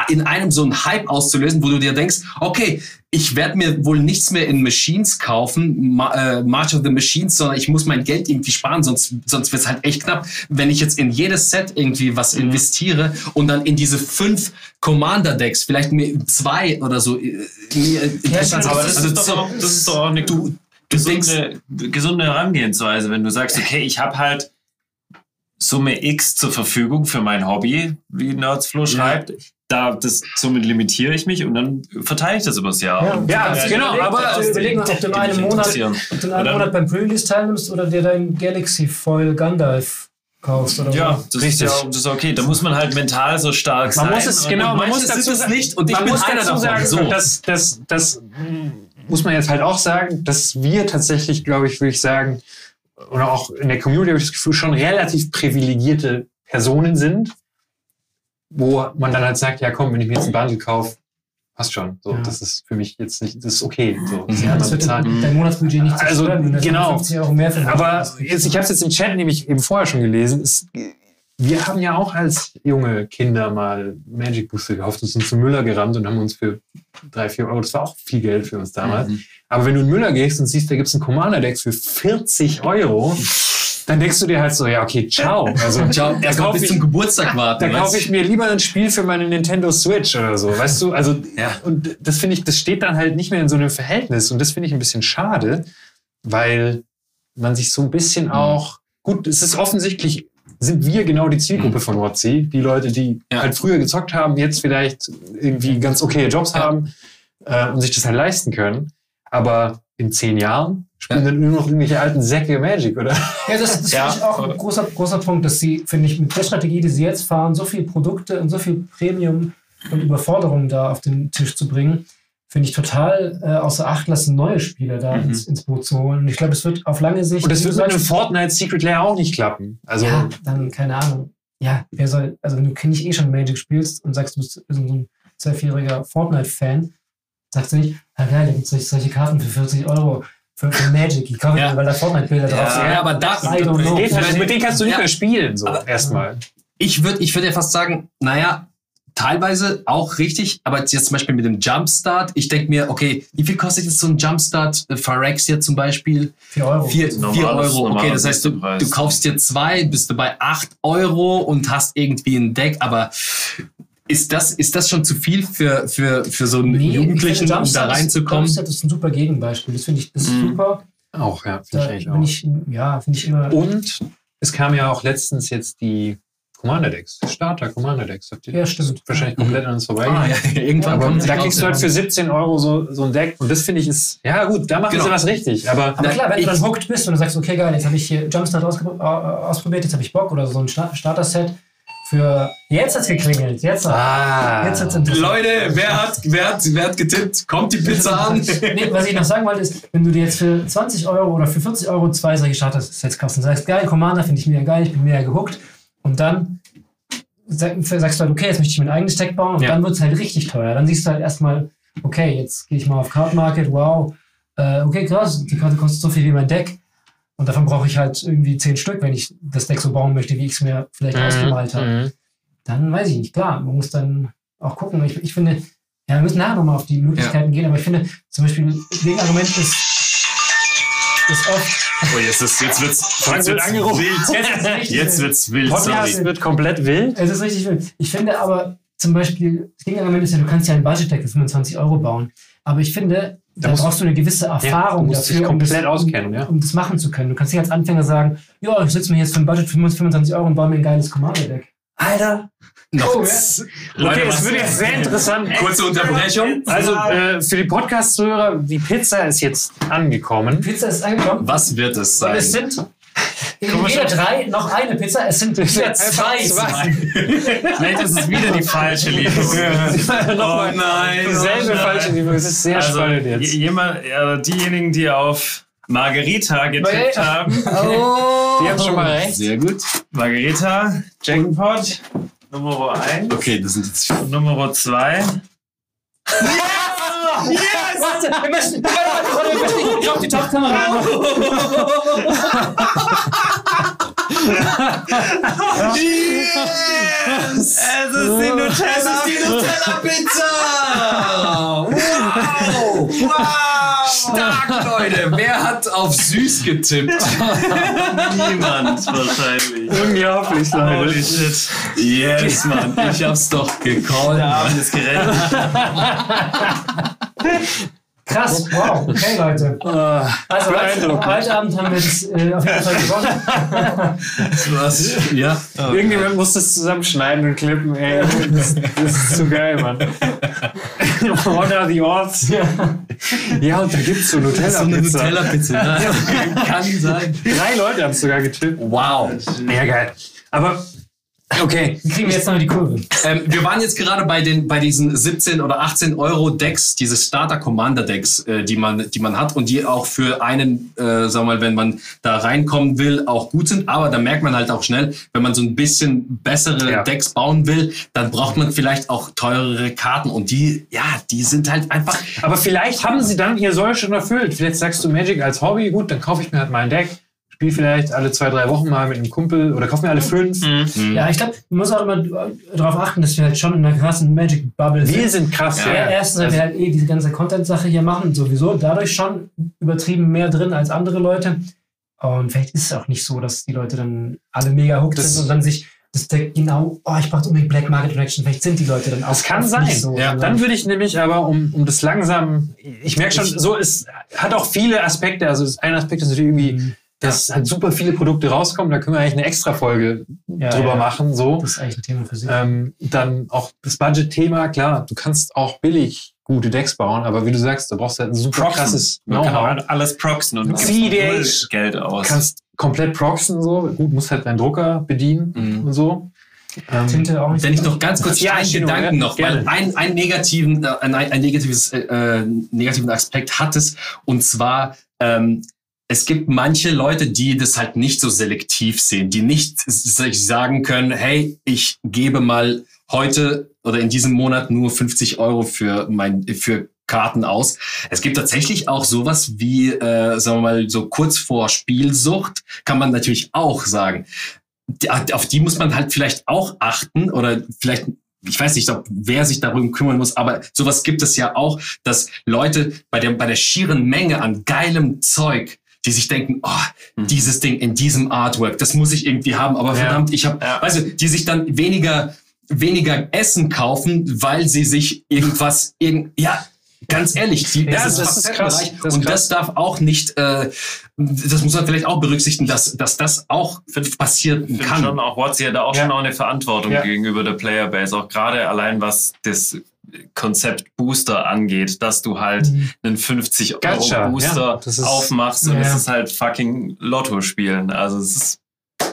in einem so einen Hype auszulösen, wo du dir denkst, okay, ich werde mir wohl nichts mehr in Machines kaufen, Ma äh, March of the Machines, sondern ich muss mein Geld irgendwie sparen, sonst, sonst wird es halt echt knapp, wenn ich jetzt in jedes Set irgendwie was investiere und dann in diese fünf Commander-Decks, vielleicht mir zwei oder so. äh, mir, stimmt, Aber das also ist, doch auch, das ist doch auch eine du, gesunde, gesunde Herangehensweise, wenn du sagst, okay, ich habe halt Summe X zur Verfügung für mein Hobby, wie Nerdsflow schreibt. Da, das, somit limitiere ich mich und dann verteile ich das übers Jahr. Ja, ja, dann genau, überlegt, aber was die- überlegen, ob du in einem Monat-. Ob du? Monat beim Pre-Release teilnimmst oder dir dein Galaxy Foil Gandalf kaufst oder Ja, so. das ist Richtig. ja das ist okay. Da muss man halt mental so stark sein. Man muss es, genau, man muss dazu es sagen, nicht und ich man bin muss dazu sagen, So. das, das, das muss man jetzt halt auch sagen, dass wir tatsächlich, glaube ich, würde ich sagen, oder auch in der Community habe ich das Gefühl, schon relativ privilegierte Personen sind, wo man dann halt sagt, ja komm, wenn ich mir jetzt ein Bundle kaufe, passt schon. So, Ja. das ist für mich jetzt nicht, das ist okay. So, das. Ja, das wird bezahlen. dein Monatsbudget nicht Also, du genau. 50 Euro mehr für Aber jetzt, ich habe es jetzt im Chat nämlich eben vorher schon gelesen. Es, wir haben ja auch als junge Kinder mal Magic Booster gekauft und sind zu Müller gerannt und haben uns für drei, vier Euro, das war auch viel Geld für uns damals. Mhm. Aber wenn du in Müller gehst und siehst, da gibt's ein Commander-Deck für 40 Euro, dann denkst du dir halt so, ja, okay, ciao. Also, *laughs* Ciao, erstmal bis ich, zum Geburtstag warten. da weißt kaufe ich mir lieber ein Spiel für meine Nintendo Switch oder so, weißt du? Also, Ja. und das finde ich, das steht dann halt nicht mehr in so einem Verhältnis und das finde ich ein bisschen schade, weil man sich so ein bisschen Mhm. auch, gut, es ist offensichtlich, sind wir genau die Zielgruppe Mhm. von WotC, die Leute, die Ja. halt früher gezockt haben, jetzt vielleicht irgendwie ganz okay Jobs haben äh, und sich das halt leisten können, aber in zehn Jahren spielen Ja. dann nur noch irgendwelche alten Säcke Magic, oder? Ja, das, *laughs* das Ja. finde ich auch ein großer, großer Punkt, dass sie, finde ich, mit der Strategie, die sie jetzt fahren, so viele Produkte und so viel Premium und Überforderung da auf den Tisch zu bringen, finde ich total äh, außer Acht lassen, neue Spieler da Mhm. ins, ins Boot zu holen. Und ich glaube, es wird auf lange Sicht. Und das wird mit einem Fortnite Secret Lair auch nicht klappen. Also, ja, dann keine Ahnung. Ja, wer soll, also wenn du nicht eh schon Magic spielst und sagst, du bist so ein zwölfjähriger Fortnite-Fan, sagst du nicht, ah geil, da gibt es solche Karten für 40 Euro für, für Magic. Ich kaufe Ja. weil da Fortnite-Bilder drauf sind. Ja, aber da, I don't know. geht halt, mit denen kannst du nicht Ja. mehr spielen, so Aber- erstmal. ich würde ich würd ja fast sagen, naja, teilweise auch richtig, aber jetzt zum Beispiel mit dem Jumpstart, ich denke mir, okay, wie viel kostet jetzt so ein Jumpstart äh, Phyrexia zum Beispiel? 4 Euro. Vier, vier Normales- Euro, okay, das heißt, du, du kaufst dir zwei, bist du bei acht Euro und hast irgendwie ein Deck, aber ist das, ist das schon zu viel für, für, für so einen Nee, Jugendlichen, ich finde, um da Jumpstart ist- reinzukommen? Jumpstart ist ein super Gegenbeispiel. Das finde ich, das ist Mhm. super. Auch, ja, finde ich auch. ich, ja, finde ich immer. Und es kam ja auch letztens jetzt die Commander Decks, Starter Commander Decks. Habt ihr- Ja, stimmt. Wahrscheinlich komplett an uns vorbei. Ah, ja, irgendwann Aber kommt da kriegst du halt für 17 Euro so, so ein Deck. Und das finde ich ist, ja gut, da machen Genau. sie was richtig. Aber Aber klar, wenn du dann hooked bist und du sagst, okay, geil, jetzt habe ich hier Jumpstart ausprobiert, jetzt habe ich Bock oder so ein Sta- Starter-Set für. Jetzt hat's geklingelt. Jetzt, ah, jetzt hat's interessant. Leute, wer hat, wer, hat, wer hat getippt? Kommt die Pizza an? *laughs* nee, was ich noch sagen wollte, ist, wenn du dir jetzt für 20 Euro oder für 40 Euro zwei solche Starter-Sets kaufst und sagst, geil, Commander finde ich mega geil, ich bin mega gehuckt und dann sag- sagst du halt, okay, jetzt möchte ich mein eigenes Deck bauen und Ja. dann wird es halt richtig teuer. Dann siehst du halt erstmal, okay, jetzt gehe ich mal auf Card Market, wow, äh, okay, krass, die Karte kostet so viel wie mein Deck und davon brauche ich halt irgendwie 10 Stück, wenn ich das Deck so bauen möchte, wie ich es mir vielleicht ausgemalt habe Mhm. dann weiß ich nicht, klar, man muss dann auch gucken. Ich, ich finde, ja, wir müssen nachher nochmal auf die Möglichkeiten gehen, aber ich finde zum Beispiel, Gegenargument ist, ist oft, Oh, jetzt, ist, jetzt wird's, Frank *laughs* jetzt wird wird's angerufen. wild. Jetzt wird's wild, Podcast sorry. wird komplett wild. es ist richtig wild. Ich finde aber zum Beispiel, das Gegenargument ist ja, du kannst ja ein Budget-Deck für 25 Euro bauen, aber ich finde, da, musst- brauchst du eine gewisse Erfahrung du musst dich dafür, um das, komplett auskennen, um, ja. um das machen zu können. Du kannst nicht als Anfänger sagen, ja, ich sitze mir jetzt für ein Budget für 25 Euro und baue mir ein geiles Commander-Deck. Alter. Noch Oh, ja. Leute, Okay, es was- wird jetzt sehr interessant. kurze Unterbrechung. Also äh, für die Podcast-Zuhörer, die Pizza ist jetzt angekommen. Pizza ist angekommen. Was wird es Und sein? es sind jeder schon. drei noch eine Pizza. Es sind wieder zwei. zwei. Vielleicht ist es wieder die falsche Lieferung. *laughs* Nochmal nein. Dieselbe falsche Lieferung. Es ist sehr Also, spannend jetzt. jemand, äh, diejenigen, die auf Margarita getippt Nee. haben. *laughs* Oh. Die haben schon mal recht. Sehr gut. Margarita, Jackpot, Nummer 1 Okay, das sind jetzt und Nummer 2. Warte, wir müssen, warte, warte, warte, wir müssen *laughs* nicht auf die Topkamera. Es ist die Nutella. Nutella Pizza! Wow! Wow! Stark, Leute! Wer hat auf süß getippt? Niemand wahrscheinlich. Unglaublich, Holy Leute. shit. Yes, Mann. Ich hab's doch gecallt. Der Abend ist gerettet. *laughs* Krass, wow. Okay, Leute. Ah, *laughs* Also, heute, Abend haben wir das äh, auf jeden Fall gewonnen. *laughs* Was? Ja. Irgendjemand muss das zusammenschneiden und klippen, ey. Das, das ist zu geil, Mann. *laughs* What are the odds? Ja, und da gibt's so So eine Nutella-Pizza. Nutella-Pizza. Ja. Kann sein. Drei Leute haben es sogar getippt. Wow. Ja, geil. Aber, okay. Kriegen wir jetzt noch die Kurve? Ähm, wir waren jetzt gerade bei den bei diesen 17 oder 18 Euro Decks, diese Starter Commander Decks, äh, die man die man hat und die auch für einen, äh, sagen wir mal, wenn man da reinkommen will, auch gut sind. Aber da merkt man halt auch schnell, wenn man so ein bisschen bessere Ja. Decks bauen will, dann braucht man vielleicht auch teurere Karten und die, ja, die sind halt einfach. Aber vielleicht haben sie dann ihr Soll schon erfüllt. Vielleicht sagst du Magic als Hobby, gut, dann kaufe ich mir halt mal ein Deck, spiele vielleicht alle zwei, drei Wochen mal mit einem Kumpel oder kaufe mir alle fünf. Ja, ich glaube, man muss auch immer darauf achten, dass wir halt schon in einer krassen Magic-Bubble Wir sind krass. Ja, Ja. erstens, weil wir halt eh diese ganze Content-Sache hier machen, sowieso dadurch schon übertrieben mehr drin als andere Leute. Und vielleicht ist es auch nicht so, dass die Leute dann alle mega hooked Das- sind und dann sich das Deck genau, oh, ich brauche unbedingt Black Market Reaction. Vielleicht sind die Leute dann auch Das kann sein. nicht so. Ja, Dann würde ich nämlich aber, um, um das langsam, ich merke schon, so ist, hat auch viele Aspekte. Also das ein Aspekt ist natürlich irgendwie, Mhm. Dass halt super viele Produkte rauskommen. Da können wir eigentlich eine extra Folge Ja, drüber ja. machen. So. Das ist eigentlich ein Thema für sich. Ähm, dann auch das Budget-Thema, klar, du kannst auch billig gute Decks bauen, aber wie du sagst, da brauchst du halt ein super Proxen. krasses Know-how. alles proxen und du gibst CDH. null Geld Du aus. kannst komplett proxen, so. Gut, musst halt deinen Drucker bedienen Mhm. und so. Ähm, Tinte auch nicht. Wenn ich noch ganz kurz Ja, einen Gedanken ja, noch, weil ein, ein negativen, äh, ein, ein negatives, äh, äh, negativen Aspekt hat es, und zwar, ähm, es gibt manche Leute, die das halt nicht so selektiv sehen, die nicht sich sagen können, hey, ich gebe mal heute oder in diesem Monat nur 50 Euro für mein, für Karten aus. Es gibt tatsächlich auch sowas wie, äh, sagen wir mal, so kurz vor Spielsucht, kann man natürlich auch sagen. Die- Auf die muss man halt vielleicht auch achten oder vielleicht ich weiß nicht, ob wer sich darum kümmern muss, aber sowas gibt es ja auch, dass Leute bei der, bei der schieren Menge an geilem Zeug, die sich denken, oh, Mhm. dieses Ding in diesem Artwork, das muss ich irgendwie haben, aber Ja. verdammt, ich habe, Ja. weißt du, die sich dann weniger, weniger Essen kaufen, weil sie sich irgendwas, irgend, ja, ganz ehrlich, die, Ja, das, ist ist krass, das und krass. das darf auch nicht, äh, das muss man vielleicht auch berücksichtigen, dass, dass das auch passieren Ich finde kann. schon auch, Watsi hat da auch Ja. schon auch eine Verantwortung Ja. gegenüber der Playerbase, auch gerade allein was das Konzept Booster angeht, dass du halt Mhm. einen 50 Euro Gacha, Booster ja, aufmachst und Ja. es ist halt fucking Lotto spielen. Also es ist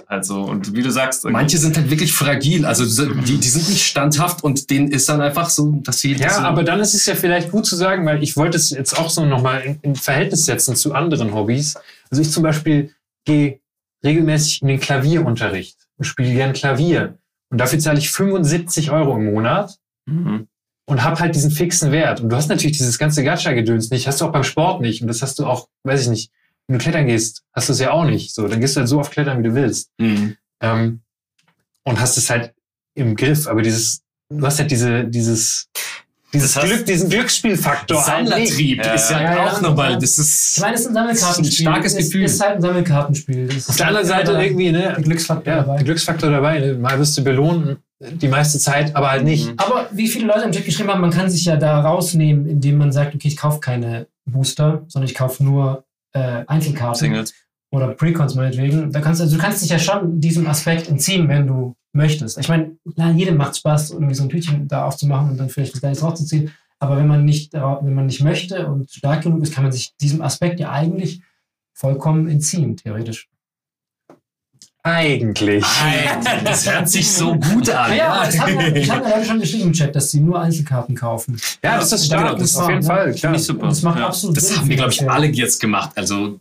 halt so. Und wie du sagst, Manche sind halt wirklich fragil, also so- die, die sind nicht standhaft und denen ist dann einfach so, dass sie. Ja, aber dann ist es ja vielleicht gut zu sagen, weil ich wollte es jetzt auch so nochmal in, in Verhältnis setzen zu anderen Hobbys. Also ich zum Beispiel gehe regelmäßig in den Klavierunterricht und spiele gern Klavier. Und dafür zahle ich 75 Euro im Monat Mhm. Und habe halt diesen fixen Wert. Und du hast natürlich dieses ganze Gacha-Gedöns nicht, hast du auch beim Sport nicht. Und das hast du auch, weiß ich nicht, wenn du klettern gehst, hast du es ja auch nicht. So, dann gehst du halt so oft klettern, wie du willst. Mhm. Ähm, und hast es halt im Griff. Aber dieses, du hast halt diese, dieses, dieses Das heißt- Glück, diesen Glücksspielfaktor. halt nicht. Sammlertrieb Ja, ist ja, ja, ja, auch nochmal, ja. das Ich ist. meine, es ist ein Sammelkartenspiel. Das ist ein starkes es Gefühl. ist halt ein Sammelkartenspiel. Das Auf der anderen Seite irgendwie, Der ne, Glücksfaktor ja, dabei. der Glücksfaktor dabei. Ne? Mal wirst du belohnt, die meiste Zeit, aber halt nicht. Mhm. Aber wie viele Leute im Chat geschrieben haben, man kann sich ja da rausnehmen, indem man sagt, okay, ich kaufe keine Booster, sondern ich kaufe nur äh, Einzelkarten Singles. oder Precons meinetwegen. Da kannst, also du kannst dich ja schon diesem Aspekt entziehen, wenn du möchtest. Ich meine, klar, jedem macht Spaß, irgendwie so ein Tütchen da aufzumachen und dann vielleicht was Kleines rauszuziehen. Aber wenn man nicht, darauf- wenn man nicht möchte und stark genug ist, kann man sich diesem Aspekt ja eigentlich vollkommen entziehen, theoretisch. Eigentlich. Das hört sich so gut an. Ja, es ja, ich habe ja Leute schon geschrieben im Chat, dass sie nur Einzelkarten kaufen. Ja, das ist Ja, stark. genau, das das auf jeden Fall, ne? klar. Finde ich super. Das macht Ja. absolut Das Sinn. haben wir, glaube ich, finanziell. alle jetzt gemacht. Also,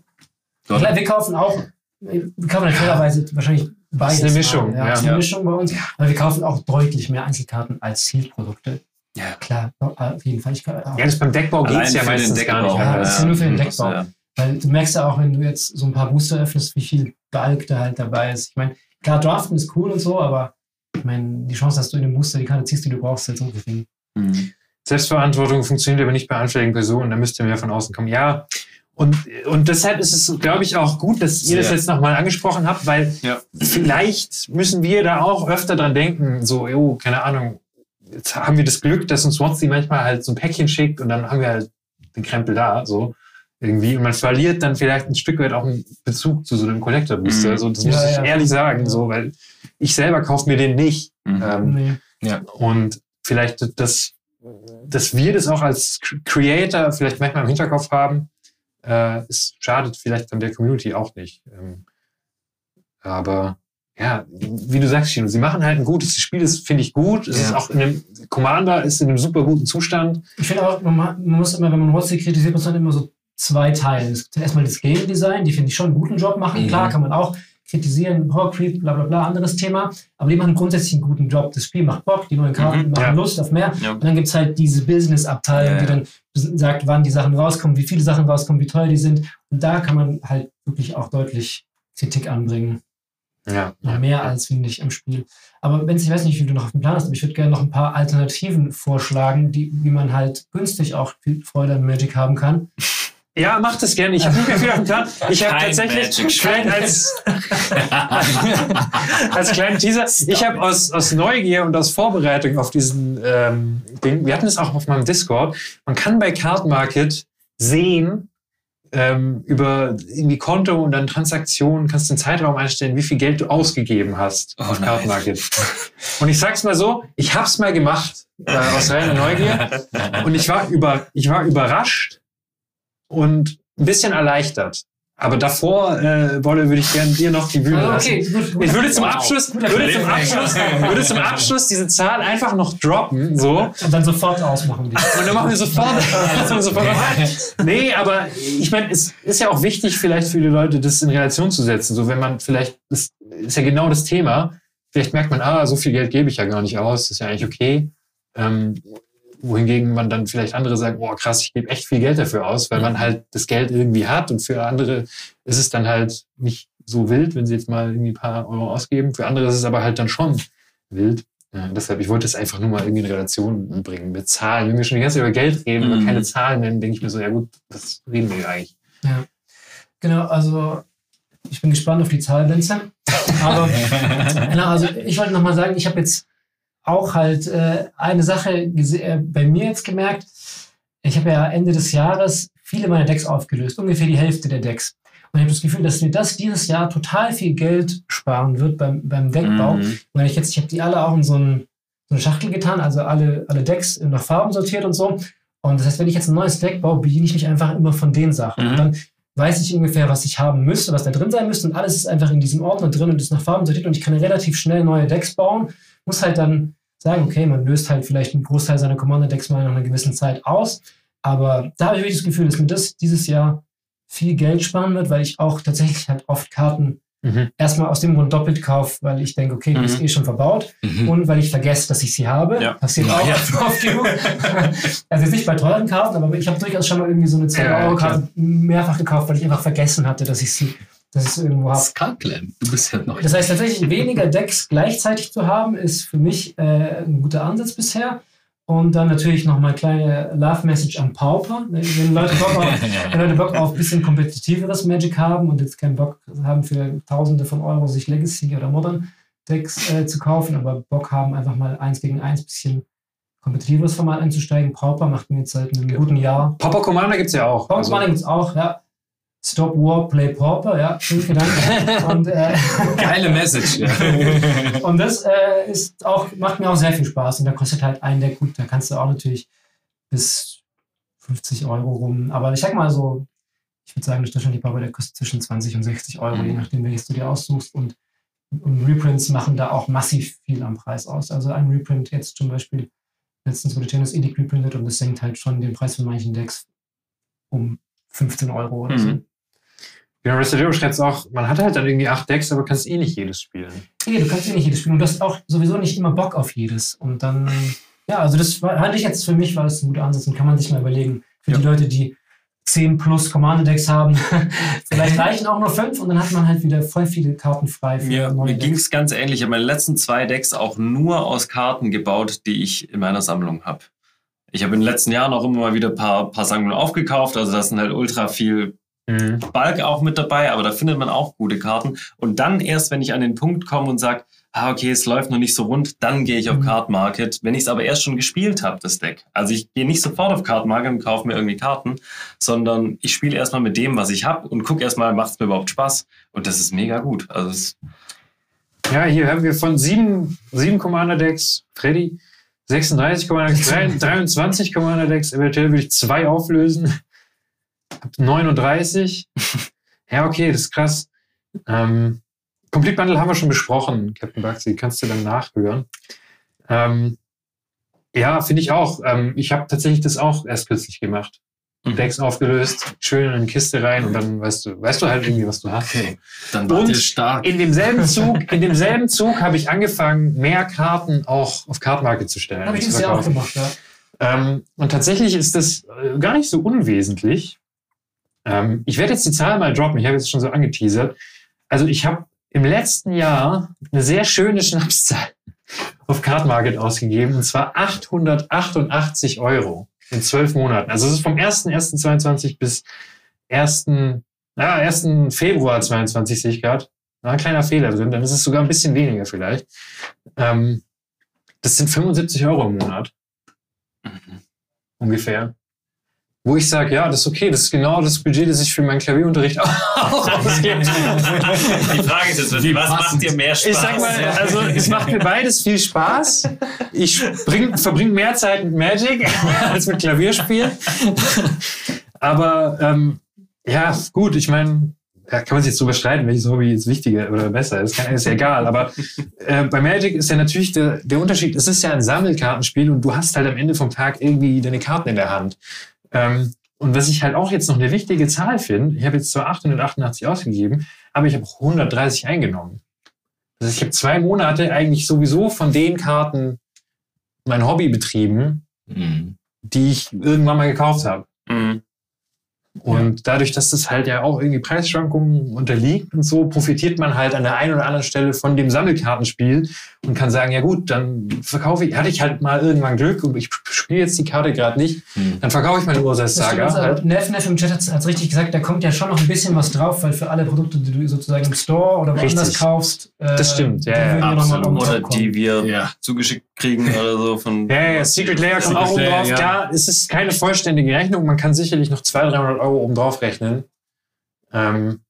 Klar, wir kaufen auch, wir kaufen fairerweise wahrscheinlich beides. ist eine Mischung, mal, Ja, ja. ist eine Ja. Mischung bei uns. Aber wir kaufen auch deutlich mehr Einzelkarten als Zielprodukte. Ja. Klar, auf jeden Fall. Ich, kann- Ja, das beim Deckbau Allein geht's ja meistens gar nicht. Deckbau. Ja, das ist ja nur für den Deckbau. Ja. Weil du merkst ja auch, wenn du jetzt so ein paar Booster öffnest, wie viel Balk da halt dabei ist. Ich meine, klar, Draften ist cool und so, aber ich meine, die Chance, dass du in dem Booster die Karte ziehst, die du brauchst, ist halt so. Mhm. Selbstverantwortung funktioniert aber nicht bei anfälligen Personen, da müsste mehr von außen kommen. Ja, und, und deshalb ist es, glaube ich, auch gut, dass ihr das Sehr. jetzt nochmal angesprochen habt, weil Ja. vielleicht müssen wir da auch öfter dran denken, so, jo, keine Ahnung, jetzt haben wir das Glück, dass uns Swansea manchmal halt so ein Päckchen schickt und dann haben wir halt den Krempel da, so irgendwie. Und man verliert dann vielleicht ein Stück weit auch einen Bezug zu so einem Collector Booster. Mhm. So, das Ja, muss ich ja. ehrlich sagen, Ja. so, weil ich selber kaufe mir den nicht. Mhm. Ähm, Nee. und vielleicht, dass, dass wir das auch als Creator vielleicht manchmal im Hinterkopf haben, äh, es schadet vielleicht dann der Community auch nicht. Ähm, aber ja, wie du sagst, Chino, sie machen halt ein gutes Spiel, das finde ich gut. Es Ja. ist auch in einem, Commander ist in einem super guten Zustand. Ich finde auch, man, ma- man muss immer, wenn man WotC kritisiert, muss man immer so zwei Teile. Es gibt erstmal das Game Design, die finde ich schon einen guten Job machen. Mhm. Klar, kann man auch kritisieren, Power Creep, bla bla bla, anderes Thema. Aber die machen grundsätzlich einen guten Job. Das Spiel macht Bock, die neuen Karten Mhm, machen ja. Lust auf mehr. Ja. Und dann gibt es halt diese Business-Abteilung, Ja, die dann sagt, wann die Sachen rauskommen, wie viele Sachen rauskommen, wie teuer die sind. Und da kann man halt wirklich auch deutlich Kritik anbringen. Ja. Noch mehr als, finde ich, im Spiel. Aber wenn ich weiß nicht, wie du noch auf dem Plan hast, aber ich würde gerne noch ein paar Alternativen vorschlagen, die, wie man halt günstig auch viel Freude an Magic haben kann. *laughs* Ja, mach das gerne. Ich habe nicht mehr viel auf dem Plan. Ich habe tatsächlich klein als, *laughs* als kleinen Teaser. Ich habe aus, aus Neugier und aus Vorbereitung auf diesen ähm, Ding, wir hatten es auch auf meinem Discord, man kann bei Card Market sehen, ähm, über irgendwie Konto und dann Transaktionen, kannst du den Zeitraum einstellen, wie viel Geld du ausgegeben hast Oh auf nein. Card Market. Und ich sag's mal so, ich hab's mal gemacht, äh, aus reiner Neugier. *laughs* Und ich war, über, ich war überrascht und ein bisschen erleichtert. Aber davor, äh, Wolle, würde ich gerne dir noch die Bühne Ah, lassen. okay, gut, gut. Ich würde zum Wow. Abschluss, würde zum. Abschluss, würde zum Abschluss diese Zahl einfach noch droppen, so. Und dann sofort ausmachen. Die. Und dann machen wir sofort. *laughs* *laughs* machen wir sofort nee, aber ich meine, es ist ja auch wichtig, vielleicht für die Leute, das in Relation zu setzen. So, wenn man vielleicht, das ist ja genau das Thema. Vielleicht merkt man, ah, so viel Geld gebe ich ja gar nicht aus, das ist ja eigentlich okay. Ähm, wohingegen man dann vielleicht andere sagen, oh krass, ich gebe echt viel Geld dafür aus, weil man halt das Geld irgendwie hat und für andere ist es dann halt nicht so wild, wenn sie jetzt mal irgendwie ein paar Euro ausgeben. Für andere ist es aber halt dann schon wild. Ja, deshalb, ich wollte es einfach nur mal irgendwie in Relation bringen mit Zahlen. Wenn wir schon die ganze Zeit über Geld reden, aber Mhm. keine Zahlen nennen, denke ich mir so, ja gut, was reden wir hier eigentlich? Ja. Genau, also ich bin gespannt auf die Zahl, Vincent. Aber *laughs* genau, also ich wollte nochmal sagen, ich habe jetzt auch halt äh, eine Sache äh, bei mir jetzt gemerkt. Ich habe ja Ende des Jahres viele meiner Decks aufgelöst, ungefähr die Hälfte der Decks. Und ich habe das Gefühl, dass mir das dieses Jahr total viel Geld sparen wird beim, beim Deckbau. Mhm. Weil ich jetzt, ich habe die alle auch in so, ein, so eine Schachtel getan, also alle, alle Decks nach Farben sortiert und so. Und das heißt, wenn ich jetzt ein neues Deck baue, bediene ich mich einfach immer von den Sachen. Mhm. Und dann weiß ich ungefähr, was ich haben müsste, was da drin sein müsste. Und alles ist einfach in diesem Ordner drin und ist nach Farben sortiert. Und ich kann relativ schnell neue Decks bauen. Muss halt dann sagen, okay, man löst halt vielleicht einen Großteil seiner Commander-Decks mal nach einer gewissen Zeit aus. Aber da habe ich wirklich das Gefühl, dass mir das dieses Jahr viel Geld sparen wird, weil ich auch tatsächlich halt oft Karten Mhm. erstmal aus dem Grund doppelt kaufe, weil ich denke, okay, die ist Mhm. eh schon verbaut Mhm. und weil ich vergesse, dass ich sie habe. Ja. Passiert auch Ja. oft genug. *laughs* also jetzt nicht bei teuren Karten, aber ich habe durchaus schon mal irgendwie so eine Ja, ja, 2-Euro-Karte mehrfach gekauft, weil ich einfach vergessen hatte, dass ich sie dass ich sie irgendwo habe. Skullclamp. Du bist ja noch. Das heißt tatsächlich, weniger Decks gleichzeitig zu haben, ist für mich äh, ein guter Ansatz bisher. Und dann natürlich noch mal kleine Love Message am Pauper. Wenn Leute Bock auf, *laughs* wenn Leute Bock auf ein bisschen kompetitiveres Magic haben und jetzt keinen Bock haben für Tausende von Euro sich Legacy oder Modern Decks äh, zu kaufen, aber Bock haben einfach mal eins gegen eins bisschen kompetitiveres Format einzusteigen. Pauper macht mir jetzt seit einem guten Jahr. Popper Commander gibt es ja auch. Pauper Also, gibt es auch, ja. Stop War, Play Pauper, ja, *laughs* schönes Gedanke. Und äh, *laughs* Geile Message. Ja. *laughs* und das äh, ist auch, macht mir auch sehr viel Spaß. Und da kostet halt ein Deck gut. Da kannst du auch natürlich bis 50 Euro rum. Aber ich sag mal so, ich würde sagen, der Durchschnittliche der kostet zwischen 20 und 60 Euro, Mhm. je nachdem, welches du dir aussuchst. Und, und Reprints machen da auch massiv viel am Preis aus. Also ein Reprint jetzt zum Beispiel, letztens wurde Tennis Edict reprintet und das senkt halt schon den Preis von manchen Decks um 15 Euro oder so. Ja, Resident Evil schreibt auch, man hat halt dann irgendwie acht Decks, aber kannst eh nicht jedes spielen. Nee, du kannst ja nicht jedes spielen und du hast auch sowieso nicht immer Bock auf jedes. Und dann, ja, also das war, hatte ich jetzt für mich war das ein guter Ansatz und kann man sich mal überlegen. Für die Leute, die 10 plus Commander-Decks haben, *laughs* vielleicht reichen auch nur 5 und dann hat man halt wieder voll viele Karten frei für Mir, neue mir ging es ganz ähnlich. Ich habe meine letzten zwei Decks auch nur aus Karten gebaut, die ich in meiner Sammlung habe. Ich habe in den letzten Jahren auch immer mal wieder ein paar, paar Sammlungen aufgekauft. Also da sind halt ultra viel Mhm. Bulk auch mit dabei, aber da findet man auch gute Karten. Und dann erst, wenn ich an den Punkt komme und sage, ah, okay, es läuft noch nicht so rund, dann gehe ich auf Mhm. Card Market. Wenn ich es aber erst schon gespielt habe, das Deck. Also ich gehe nicht sofort auf Card Market und kaufe mir irgendwie Karten, sondern ich spiele erstmal mit dem, was ich habe und gucke erstmal, macht es mir überhaupt Spaß. Und das ist mega gut. Also es, Ja, hier haben wir von sieben, sieben Commander-Decks, Freddy, 36 Commander-Decks, 23 *laughs* Commander-Decks, eventuell würde ich zwei auflösen. Hab *laughs* 39. Ja, okay, das ist krass. Ähm, Complete Bundle haben wir schon besprochen, Captain Bugsy, kannst du dann nachhören. Ähm, ja, finde ich auch. Ähm, ich habe tatsächlich das auch erst kürzlich gemacht. Mhm. Decks aufgelöst, schön in eine Kiste rein und dann weißt du, weißt du halt irgendwie, was du hast. Okay, dann wart Und stark. In demselben *laughs* Zug, in demselben Zug habe ich angefangen, mehr Karten auch auf Cardmarket zu stellen. Habe ich dieses Jahr auch gemacht, ja. Ähm, und tatsächlich ist das äh, gar nicht so unwesentlich. Ähm, ich werde jetzt die Zahl mal droppen. Ich habe jetzt schon so angeteasert. Also ich habe im letzten Jahr eine sehr schöne Schnapszahl *laughs* auf Cardmarket ausgegeben. Und zwar 888 Euro in zwölf Monaten. Also es ist vom 1.1.22 bis 1. Ja, 1. Februar 22 sehe ich gerade. Da war ein kleiner Fehler drin. Dann ist es sogar ein bisschen weniger vielleicht. Ähm, das sind 75 Euro im Monat ungefähr. Wo ich sage, ja, das ist okay, das ist genau das Budget, das ich für meinen Klavierunterricht auch *laughs* ausgebe. Die Frage ist jetzt, was macht dir mehr Spaß? Ich sag mal, also es macht mir beides viel Spaß. Ich bring, verbringe mehr Zeit mit Magic *laughs* als mit Klavierspielen. Aber ähm, ja, gut, ich meine, da kann man sich jetzt drüber streiten, welches Hobby jetzt wichtiger oder besser ist. Kann, ist ja egal. Aber äh, bei Magic ist ja natürlich der, der Unterschied, es ist ja ein Sammelkartenspiel und du hast halt am Ende vom Tag irgendwie deine Karten in der Hand. Ähm, und was ich halt auch jetzt noch eine wichtige Zahl finde, ich habe jetzt zwar 888 ausgegeben, aber ich habe 130 eingenommen. Also ich habe zwei Monate eigentlich sowieso von den Karten mein Hobby betrieben, Mhm. die ich irgendwann mal gekauft habe. Mhm. Und dadurch, dass das halt ja auch irgendwie Preisschwankungen unterliegt und so, profitiert man halt an der einen oder anderen Stelle von dem Sammelkartenspiel und kann sagen, ja gut, dann verkaufe ich, hatte ich halt mal irgendwann Glück und ich spiele jetzt die Karte gerade nicht, Mhm. dann verkaufe ich meine Ursache Saga also, halt. Neff, Neff im Chat hat es richtig gesagt, da kommt ja schon noch ein bisschen was drauf, weil für alle Produkte, die du sozusagen im Store oder woanders Richtig. kaufst, äh, Das stimmt, ja, die ja, würden noch mal absolut. Oder die wir Ja. zugeschickt kriegen oder so von. Ja, ja, Secret Layer kommt Secret auch oben Layer, drauf. ja. Es ist keine vollständige Rechnung. Man kann sicherlich noch 200, 300 Euro oben drauf rechnen. Ähm,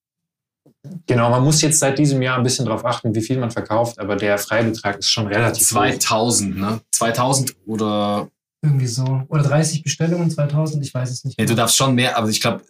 genau, man muss jetzt seit diesem Jahr ein bisschen drauf achten, wie viel man verkauft, aber der Freibetrag ist schon relativ hoch. 2000, ne? 2000 oder. Irgendwie so. Oder 30 Bestellungen, 2000, ich weiß es nicht. Nee, du darfst schon mehr, aber ich glaube,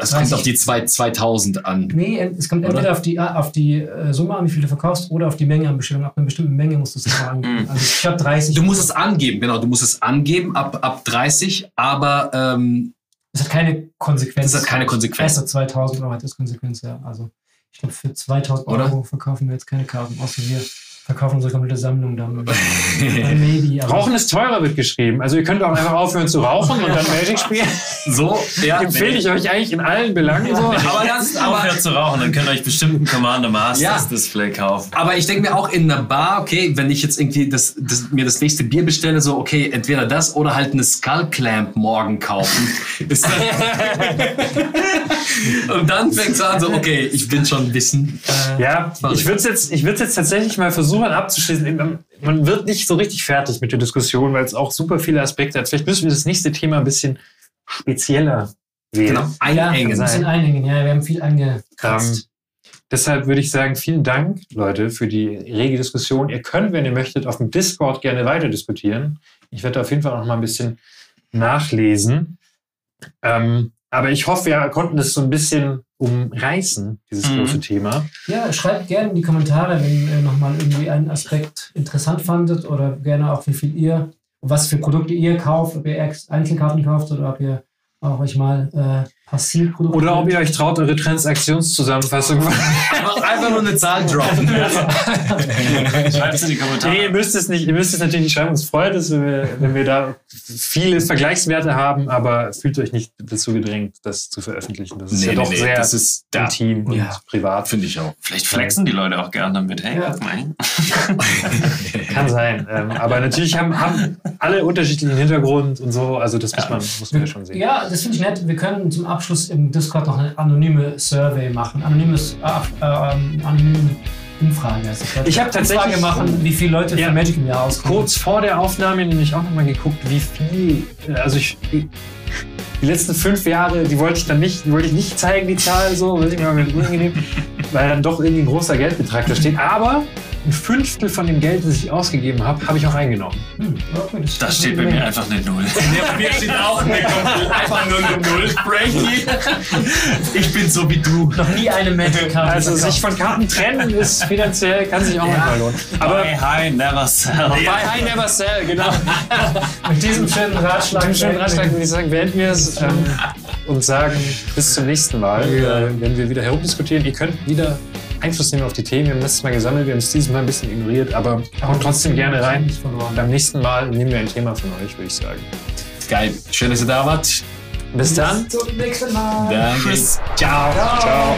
es kommt 30. auf die zwei, 2000 an. Nee, es kommt Oder? entweder auf die, auf die äh, Summe an, wie viel du verkaufst, oder auf die Menge an Bestellungen. Ab einer bestimmten Menge musst du es *laughs* angeben. Mhm. Also ich habe 30. Du musst es angeben, genau, du musst es angeben ab, ab 30, aber ähm, Das hat keine Konsequenz. Das hat keine Konsequenz. Erst 2000 Euro hat das Konsequenz, ja. Also ich glaube, für 2000 Oder? Euro verkaufen wir jetzt keine Karten, außer wir verkaufen unsere komplette Sammlung dann. dann *laughs* maybe, Rauchen ist teurer, wird geschrieben. Also ihr könnt auch einfach aufhören zu rauchen und dann Magic *laughs* spielen. so, ja. *laughs* Empfehle ich euch eigentlich in allen Belangen so. Aber das, aber, Aufhört zu rauchen, dann könnt ihr euch bestimmt ein Commander Masters Ja. Display kaufen. aber ich denke mir auch in einer Bar, okay, wenn ich jetzt irgendwie das, das, mir das nächste Bier bestelle, so, okay, entweder das oder halt eine Skull Clamp morgen kaufen. Und dann fängt es an, so, okay, ich bin schon ein bisschen. Äh, Ja, ich würde es jetzt, ich jetzt tatsächlich mal versuchen abzuschließen. Man- wird nicht so richtig fertig mit der Diskussion, weil es auch super viele Aspekte hat. Vielleicht müssen wir das nächste Thema ein bisschen spezieller wählen. genau, ja, einengen. ein bisschen einhängen. Ja, wir haben viel angekratzt. Deshalb würde ich sagen, vielen Dank, Leute, für die rege Diskussion. Ihr könnt, wenn ihr möchtet, auf dem Discord gerne weiter diskutieren. Ich werde auf jeden Fall noch mal ein bisschen nachlesen. Ähm, aber ich hoffe, wir konnten das so ein bisschen umreißen, dieses Mhm. große Thema. Ja, schreibt gerne in die Kommentare, wenn ihr nochmal irgendwie einen Aspekt interessant fandet oder gerne auch, wie viel ihr, was für Produkte ihr kauft, ob ihr Einzelkarten kauft oder ob ihr auch euch mal äh, Passivprodukte. Oder ob ihr euch traut, eure Transaktionszusammenfassung Einfach, einfach nur eine Zahl droppen. *laughs* Schreibt es in die Kommentare. Nee, ihr müsst es nicht, ihr müsst es natürlich nicht schreiben. Uns freut es, wenn wir, wenn wir da viele Vergleichswerte haben, aber fühlt euch nicht dazu gedrängt, das zu veröffentlichen. Das ist ja doch sehr das ist da. intim und Ja. privat. Finde ich auch. Vielleicht flexen die Leute auch gern damit. Hey, Ja. *laughs* Kann sein. Ähm, aber natürlich haben, haben alle unterschiedlichen Hintergrund und so. Also das muss man, muss man ja schon sehen. Ja, das finde ich nett. Wir können zum Abschluss im Discord noch eine anonyme Survey machen. Anonymes, äh, äh, ähm, anonyme Umfrage. heißt das. Ich habe tatsächlich- Umfrage machen, wie viele Leute Ja. für Magic im Jahr auskommen. Kurz vor der Aufnahme nämlich auch nochmal geguckt, wie viel, äh, also ich, die letzten fünf Jahre, die wollte ich dann nicht, die wollte ich nicht zeigen, die Zahl so, weil ich mir mal unangenehm, *laughs* weil dann doch irgendwie ein großer Geldbetrag da steht. Aber ein Fünftel von dem Geld, das ich ausgegeben habe, habe ich auch eingenommen. Hm, okay, das, Da das steht bei mir einfach eine Null. Ja, bei mir steht auch eine Null. Einfach nur eine Null. Frankie. Ich bin so wie du. noch nie eine Magic-Karte. Also verkauft. sich von Karten trennen ist finanziell, kann sich auch manchmal lohnen. Aber Buy high, never sell. bei High Never Sell, genau. *laughs* Mit diesem schönen Ratschlag. Mit dem schönen Ratschlag würde ich sagen, beenden wir es ähm, und sagen bis zum nächsten Mal, äh, wenn wir wieder herumdiskutieren. Ihr könnt wieder Einfluss nehmen auf die Themen. Wir haben letztes Mal gesammelt, wir haben es dieses Mal ein bisschen ignoriert, aber haut trotzdem gerne rein. Beim nächsten Mal nehmen wir ein Thema von euch, würde ich sagen. Geil. Schön, dass ihr da wart. Bis dann. Bis zum nächsten Mal. Danke. Ciao. Ciao.